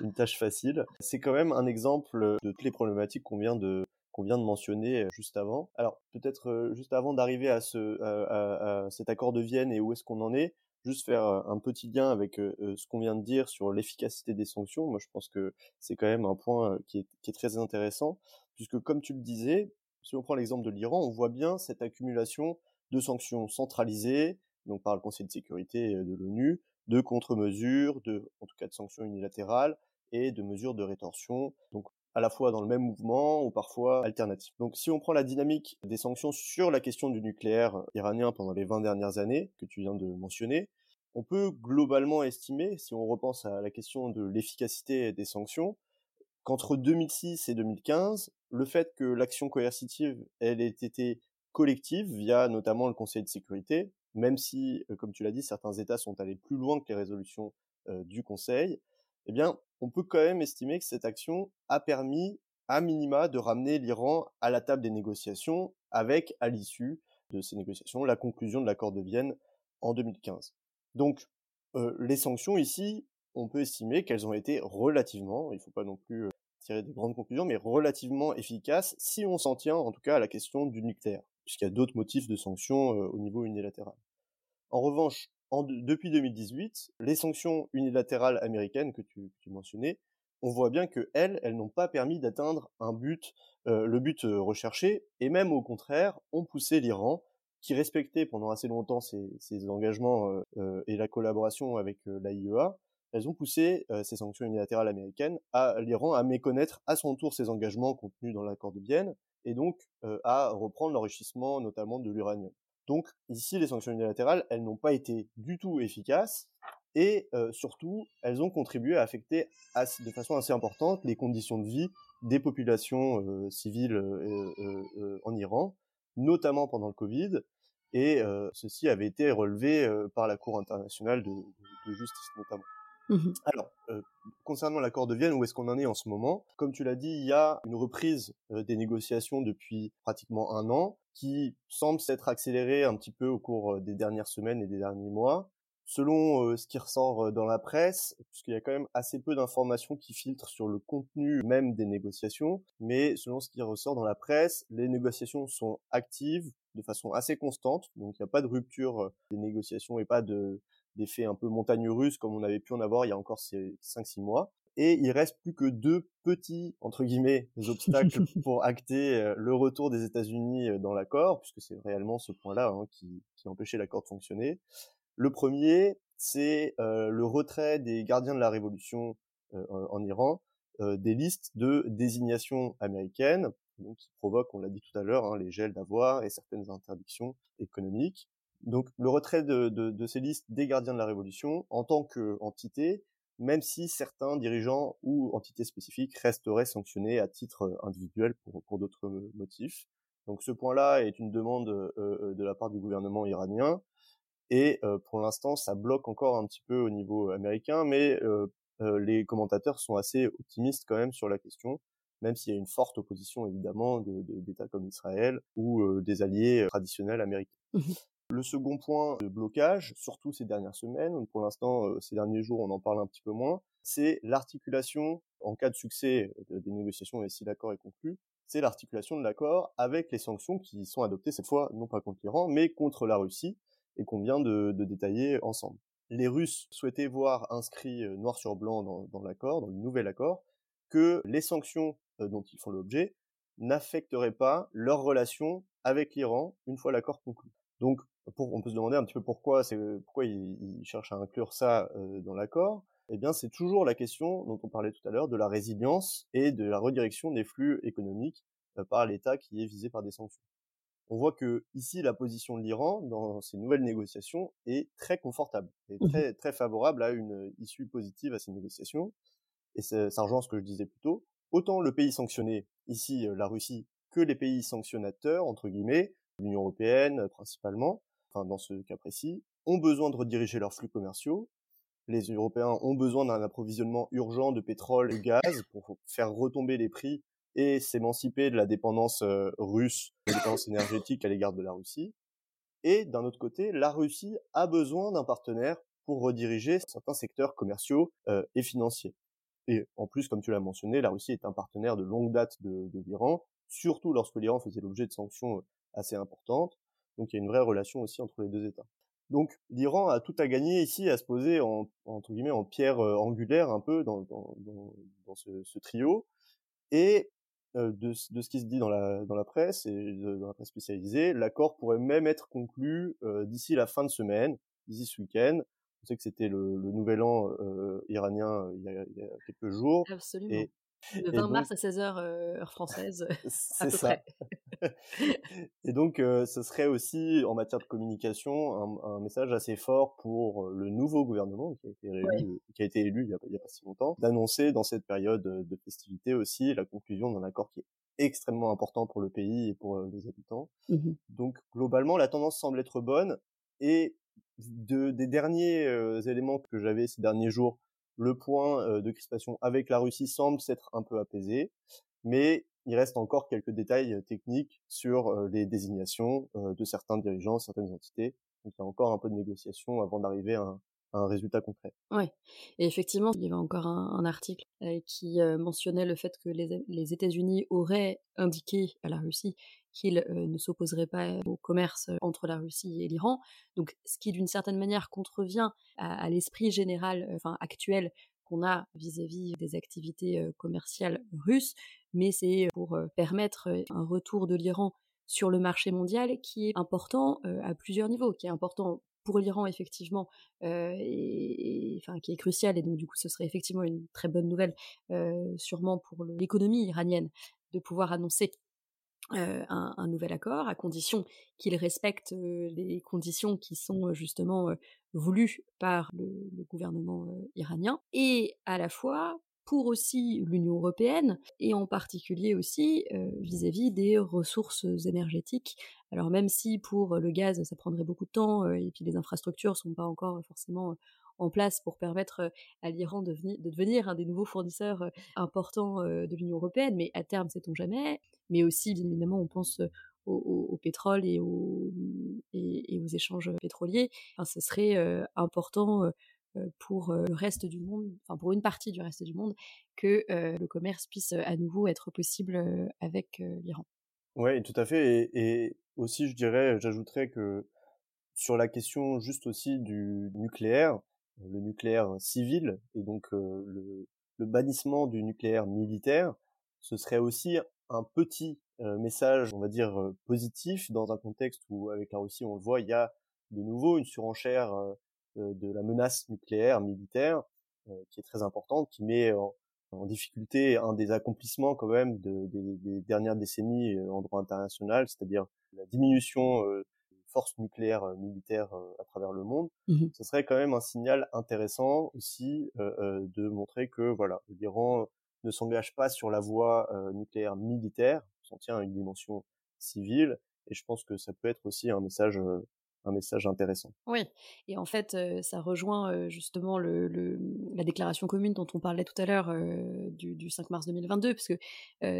une tâche facile, c'est quand même un exemple de toutes les problématiques qu'on vient de qu'on vient de mentionner juste avant. Alors peut-être juste avant d'arriver à, ce, à, cet accord de Vienne et où est-ce qu'on en est, juste faire un petit lien avec ce qu'on vient de dire sur l'efficacité des sanctions. Moi, je pense que c'est quand même un point qui est, très intéressant, puisque comme tu le disais, si on prend l'exemple de l'Iran, on voit bien cette accumulation de sanctions centralisées, donc par le Conseil de sécurité de l'ONU, de contre-mesures, de, en tout cas de sanctions unilatérales et de mesures de rétorsion. À la fois dans le même mouvement ou parfois alternatifs. Donc si on prend la dynamique des sanctions sur la question du nucléaire iranien pendant les 20 dernières années que tu viens de mentionner, on peut globalement estimer, si on repense à la question de l'efficacité des sanctions, qu'entre 2006 et 2015, le fait que l'action coercitive elle ait été collective via notamment le Conseil de sécurité, même si, euh, comme tu l'as dit, certains États sont allés plus loin que les résolutions euh, du Conseil, eh bien, on peut quand même estimer que cette action a permis, à minima, de ramener l'Iran à la table des négociations avec, à l'issue de ces négociations, la conclusion de l'accord de Vienne en 2015. Donc, euh, les sanctions ici, on peut estimer qu'elles ont été relativement, il ne faut pas non plus euh, tirer de grandes conclusions, mais relativement efficaces si on s'en tient en tout cas à la question du nucléaire, puisqu'il y a d'autres motifs de sanctions euh, au niveau unilatéral. En revanche, depuis 2018, les sanctions unilatérales américaines que tu, mentionnais, on voit bien que elles, elles n'ont pas permis d'atteindre un but, euh, le but euh, recherché, et même au contraire, ont poussé l'Iran, qui respectait pendant assez longtemps ses, engagements euh, et la collaboration avec l'AIEA, elles ont poussé ces sanctions unilatérales américaines à l'Iran à méconnaître à son tour ses engagements contenus dans l'accord de Vienne, et donc à reprendre l'enrichissement notamment de l'uranium. Donc ici, les sanctions unilatérales, elles n'ont pas été du tout efficaces et surtout, elles ont contribué à affecter de façon assez importante les conditions de vie des populations civiles en Iran, notamment pendant le Covid. Et ceci avait été relevé par la Cour internationale de justice notamment. Mmh Alors, euh, concernant l'accord de Vienne, où est-ce qu'on en est en ce moment? Comme tu l'as dit, il y a une reprise des négociations depuis pratiquement un an, qui semble s'être accélérée un petit peu au cours des dernières semaines et des derniers mois. Selon ce qui ressort dans la presse, puisqu'il y a quand même assez peu d'informations qui filtrent sur le contenu même des négociations, mais selon ce qui ressort dans la presse, les négociations sont actives de façon assez constante, donc il n'y a pas de rupture des négociations et pas de d'effets un peu montagne russe comme on avait pu en avoir il y a encore 5-6 mois. Et il reste plus que deux petits, entre guillemets, obstacles pour acter euh, le retour des États-Unis euh, dans l'accord, puisque c'est réellement ce point-là hein, qui, qui empêchait l'accord de fonctionner. Le premier, c'est euh, le retrait des gardiens de la révolution en Iran des listes de désignation américaines, donc qui provoquent, on l'a dit tout à l'heure, hein, les gels d'avoir et certaines interdictions économiques. Donc le retrait de, ces listes des gardiens de la Révolution en tant qu'entité, même si certains dirigeants ou entités spécifiques resteraient sanctionnés à titre euh, individuel pour, d'autres motifs. Donc ce point-là est une demande euh, euh, de la part du gouvernement iranien. Et pour l'instant, ça bloque encore un petit peu au niveau américain, mais les commentateurs sont assez optimistes quand même sur la question, même s'il y a une forte opposition évidemment d'États comme Israël ou des alliés traditionnels américains. Le second point de blocage, surtout ces dernières semaines, pour l'instant euh, ces derniers jours on en parle un petit peu moins, c'est l'articulation, en cas de succès euh, des négociations et si l'accord est conclu, c'est l'articulation de l'accord avec les sanctions qui sont adoptées cette fois non pas contre l'Iran mais contre la Russie et qu'on vient de, détailler ensemble. Les Russes souhaitaient voir inscrit euh, noir sur blanc dans, l'accord, dans le nouvel accord, que les sanctions dont ils font l'objet n'affecteraient pas leur relation avec l'Iran une fois l'accord conclu. Donc on peut se demander un petit peu pourquoi, c'est pourquoi ils, cherchent à inclure ça dans l'accord. eh bien, c'est toujours la question dont on parlait tout à l'heure de la résilience et de la redirection des flux économiques par l'État qui est visé par des sanctions. On voit que ici, la position de l'Iran dans ces nouvelles négociations est très confortable et mmh très, très favorable à une issue positive à ces négociations. Et ça, rejoint ce que je disais plus tôt. Autant le pays sanctionné, ici la Russie, que les pays sanctionnateurs, entre guillemets, l'Union européenne principalement, enfin dans ce cas précis, ont besoin de rediriger leurs flux commerciaux. Les Européens ont besoin d'un approvisionnement urgent de pétrole et de gaz pour faire retomber les prix et s'émanciper de la dépendance russe, de la dépendance énergétique à l'égard de la Russie. Et d'un autre côté, la Russie a besoin d'un partenaire pour rediriger certains secteurs commerciaux et financiers. Et en plus, comme tu l'as mentionné, la Russie est un partenaire de longue date de, de l'Iran, surtout lorsque l'Iran faisait l'objet de sanctions assez importantes. Donc il y a une vraie relation aussi entre les deux États. Donc l'Iran a tout à gagner ici à se poser en, entre guillemets en pierre angulaire un peu dans, dans, dans, ce, ce, trio. Et de, de, ce qui se dit dans la, dans la presse et dans la presse spécialisée, l'accord pourrait même être conclu d'ici la fin de semaine, d'ici ce week-end. On sait que c'était le, le, nouvel an iranien il y, a, il, y a, quelques jours. Absolument. Et, le 20 mars à 16h heure française, à peu ça. près. et donc, ce serait aussi en matière de communication un, un, message assez fort pour le nouveau gouvernement qui a été, réélu, qui a été élu il n'y a, a, pas si longtemps, d'annoncer dans cette période de festivité aussi la conclusion d'un accord qui est extrêmement important pour le pays et pour les habitants. Mmh donc, globalement, la tendance semble être bonne et de, des derniers éléments que j'avais ces derniers jours le point de crispation avec la Russie semble s'être un peu apaisé, mais il reste encore quelques détails techniques sur les désignations de certains dirigeants, certaines entités. Donc il y a encore un peu de négociation avant d'arriver à, un résultat concret. Oui, et effectivement, il y avait encore un, article qui mentionnait le fait que les États-Unis auraient indiqué à la Russie qu'ils ne s'opposeraient pas au commerce entre la Russie et l'Iran. Donc, ce qui d'une certaine manière contrevient à, l'esprit général, enfin actuel qu'on a vis-à-vis des activités commerciales russes, mais c'est pour permettre un retour de l'Iran sur le marché mondial qui est important à plusieurs niveaux, qui est important pour l'Iran effectivement, et, enfin qui est crucial et donc du coup ce serait effectivement une très bonne nouvelle, sûrement pour l'économie iranienne de pouvoir annoncer un, nouvel accord, à condition qu'il respecte les conditions qui sont justement voulues par le, gouvernement iranien, et à la fois pour aussi l'Union européenne, et en particulier aussi vis-à-vis des ressources énergétiques. Alors même si pour le gaz, ça prendrait beaucoup de temps, et puis les infrastructures sont pas encore forcément en place pour permettre à l'Iran de, de, devenir un des nouveaux fournisseurs importants de l'Union européenne, mais à terme, sait-on jamais. Mais aussi, bien évidemment, on pense au, pétrole et, et, aux échanges pétroliers. Enfin, ce serait important pour le reste du monde, enfin pour une partie du reste du monde, que le commerce puisse à nouveau être possible avec l'Iran. Oui, tout à fait. et, aussi, je dirais, j'ajouterais que sur la question juste aussi du nucléaire, le nucléaire civil et donc le, bannissement du nucléaire militaire, ce serait aussi un petit message, on va dire, positif dans un contexte où, avec la Russie, on le voit, il y a de nouveau une surenchère de la menace nucléaire militaire qui est très importante, qui met en, difficulté un des accomplissements quand même de, des dernières décennies en droit international, c'est-à-dire la diminution forces nucléaires militaires à travers le monde, mmh ce serait quand même un signal intéressant aussi de montrer que voilà, l'Iran ne s'engage pas sur la voie nucléaire militaire, s'en tient à une dimension civile, et je pense que ça peut être aussi un message un message intéressant. Oui, et en fait, ça rejoint justement le, la déclaration commune dont on parlait tout à l'heure du, 5 mars 2022, parce que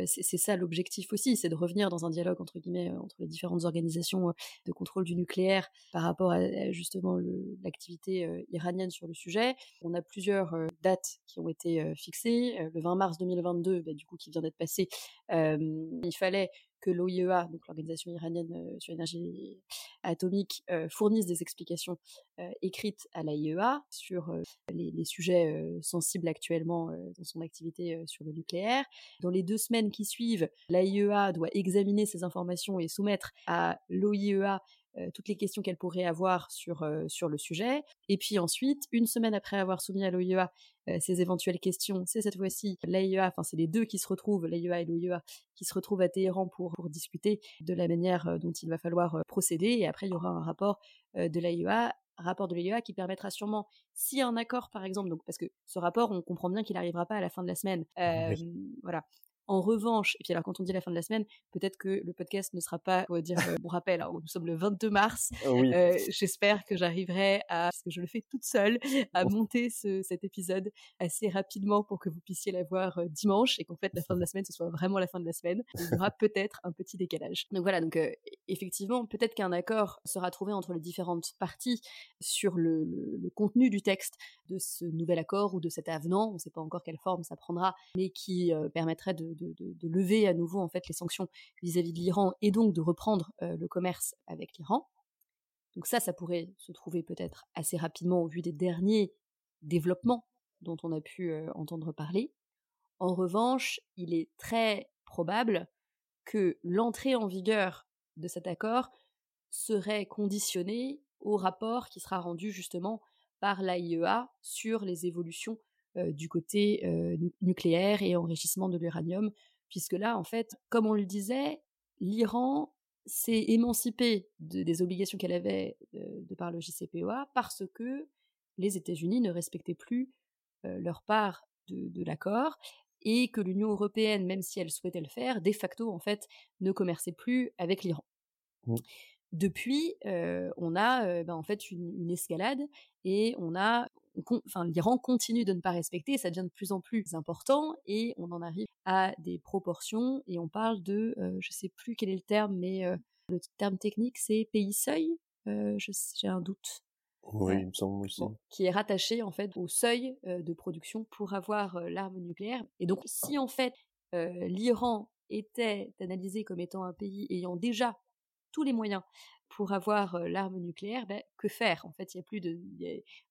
c'est ça l'objectif aussi, c'est de revenir dans un dialogue entre guillemets entre les différentes organisations de contrôle du nucléaire par rapport à, justement l'activité iranienne sur le sujet. On a plusieurs dates qui ont été fixées. le 20 mars 2022, bah, du coup, qui vient d'être passé, il fallait que l'OIEA, l'Organisation iranienne sur l'énergie atomique, fournisse des explications écrites à l'AIEA sur les, les, sujets sensibles actuellement dans son activité sur le nucléaire. Dans les deux semaines qui suivent, l'AIEA doit examiner ces informations et soumettre à l'OIEA toutes les questions qu'elle pourrait avoir sur, sur le sujet. Et puis ensuite, une semaine après avoir soumis à l'OIEA ces éventuelles questions, c'est cette fois-ci l'AIEA, enfin c'est les deux qui se retrouvent, l'AIEA et l'OIEA, qui se retrouvent à Téhéran pour, pour discuter de la manière dont il va falloir procéder. Et après, il y aura un rapport de l'AIEA rapport de l'AIEA qui permettra sûrement, si un accord par exemple, donc parce que ce rapport, on comprend bien qu'il n'arrivera pas à la fin de la semaine, voilà, en revanche, et puis alors quand on dit la fin de la semaine, peut-être que le podcast ne sera pas, on va dire, euh, bon rappel, nous sommes le 22 mars. Ah euh, j'espère que j'arriverai à, parce que je le fais toute seule, à monter cet épisode assez rapidement pour que vous puissiez la voir euh, dimanche et qu'en fait la fin de la semaine ce soit vraiment la fin de la semaine. Il y aura peut-être un petit décalage. Donc voilà, donc effectivement, peut-être qu'un accord sera trouvé entre les différentes parties sur le, contenu du texte de ce nouvel accord ou de cet avenant. On ne sait pas encore quelle forme ça prendra, mais qui permettrait de de, lever à nouveau en fait les sanctions vis-à-vis de l'Iran et donc de reprendre euh, le commerce avec l'Iran. Donc ça, ça pourrait se trouver peut-être assez rapidement au vu des derniers développements dont on a pu euh, entendre parler. En revanche, il est très probable que l'entrée en vigueur de cet accord serait conditionnée au rapport qui sera rendu justement par l'AIEA sur les évolutions du côté euh, nucléaire et enrichissement de l'uranium, puisque là, en fait, comme on le disait, l'Iran s'est émancipé des obligations qu'elle avait euh, de par le JCPOA parce que les États-Unis ne respectaient plus leur part de, l'accord et que l'Union européenne, même si elle souhaitait le faire, de facto, en fait, ne commerçait plus avec l'Iran. Mmh. Depuis, on a ben, en fait une, escalade et on a enfin, l'Iran continue de ne pas respecter, ça devient de plus en plus important et on en arrive à des proportions et on parle de, je je sais plus quel est le terme, mais le terme technique c'est pays seuil, j'ai un doute. Oui, il me semble aussi. qui est rattaché en fait au seuil de production pour avoir l'arme nucléaire. Et donc si en fait l'Iran était analysé comme étant un pays ayant déjà tous les moyens pour avoir l'arme nucléaire, ben, que faire En fait, il y a plus de,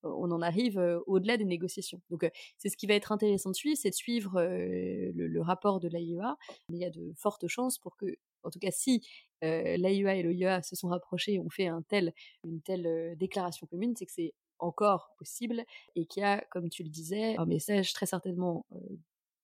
on en arrive au-delà des négociations. Donc, c'est ce qui va être intéressant de suivre, c'est de suivre le, rapport de l'AIEA. Il y a de fortes chances pour que, en tout cas, si l'AIEA et l'OIEA se sont rapprochés et ont fait une telle déclaration commune, c'est que c'est encore possible et qu'il y a, comme tu le disais, un message très certainement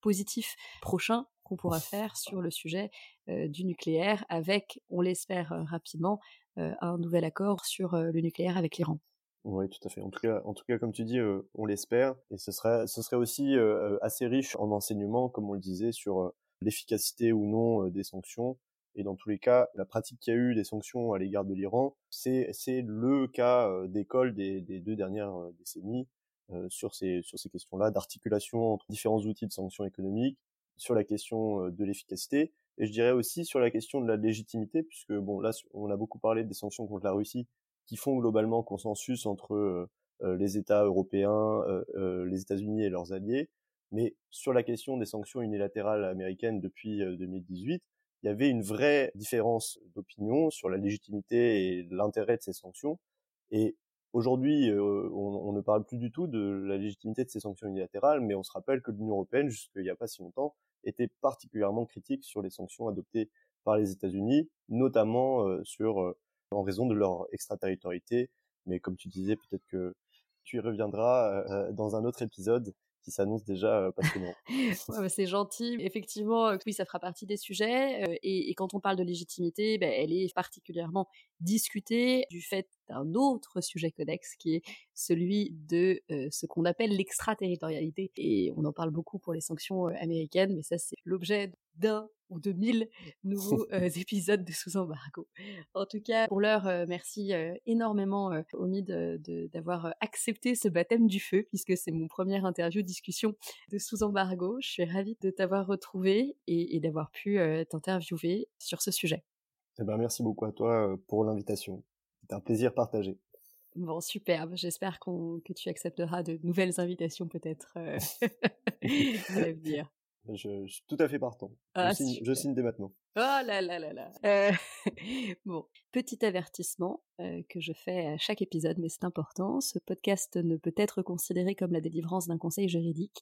positif prochain qu'on pourra faire sur le sujet du nucléaire avec, on l'espère rapidement, un nouvel accord sur le nucléaire avec l'Iran. Oui, tout à fait. En tout cas, en tout cas comme tu dis, on l'espère. Et ce serait, ce serait aussi assez riche en enseignements, comme on le disait, sur l'efficacité ou non des sanctions. Et dans tous les cas, la pratique qu'il y a eu des sanctions à l'égard de l'Iran, c'est le cas d'école des, des, deux dernières décennies. Euh, sur ces sur ces questions-là d'articulation entre différents outils de sanctions économiques, sur la question euh, de l'efficacité et je dirais aussi sur la question de la légitimité puisque bon là on a beaucoup parlé des sanctions contre la Russie qui font globalement consensus entre euh, les États européens, les États-Unis et leurs alliés, mais sur la question des sanctions unilatérales américaines depuis 2018, il y avait une vraie différence d'opinion sur la légitimité et l'intérêt de ces sanctions. Et Aujourd'hui, euh, on, ne parle plus du tout de la légitimité de ces sanctions unilatérales, mais on se rappelle que l'Union européenne, jusqu'il n'y a pas si longtemps, était particulièrement critique sur les sanctions adoptées par les États-Unis, notamment euh, sur euh, en raison de leur extraterritorialité. Mais comme tu disais, peut-être que tu y reviendras dans un autre épisode qui s'annonce déjà passionnant. Bah, c'est gentil. Effectivement, oui, ça fera partie des sujets. et, quand on parle de légitimité, ben, elle est particulièrement discutée du fait d'un autre sujet connexe qui est celui de ce qu'on appelle l'extraterritorialité. Et on en parle beaucoup pour les sanctions américaines, mais ça c'est l'objet d'un ou de mille nouveaux épisodes de Sous embargo. En tout cas, pour l'heure, merci énormément Omi d'avoir accepté ce baptême du feu, puisque c'est mon première interview discussion de Sous embargo. Je suis ravie de t'avoir retrouvé et, d'avoir pu t'interviewer sur ce sujet. Eh ben, merci beaucoup à toi pour l'invitation. C'est un plaisir partagé. Bon, superbe. J'espère que tu accepteras de nouvelles invitations peut-être euh, à l'avenir. Je, suis tout à fait partant. Ah, je, signe, dès maintenant. Oh là là là là. Euh, bon, petit avertissement euh, que je fais à chaque épisode, mais c'est important. Ce podcast ne peut être considéré comme la délivrance d'un conseil juridique.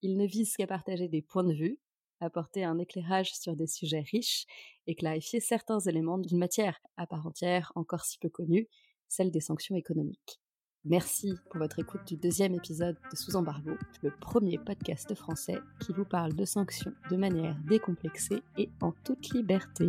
Il ne vise qu'à partager des points de vue apporter un éclairage sur des sujets riches et clarifier certains éléments d'une matière à part entière encore si peu connue, celle des sanctions économiques. Merci pour votre écoute du deuxième épisode de Sous embargo, le premier podcast français qui vous parle de sanctions de manière décomplexée et en toute liberté.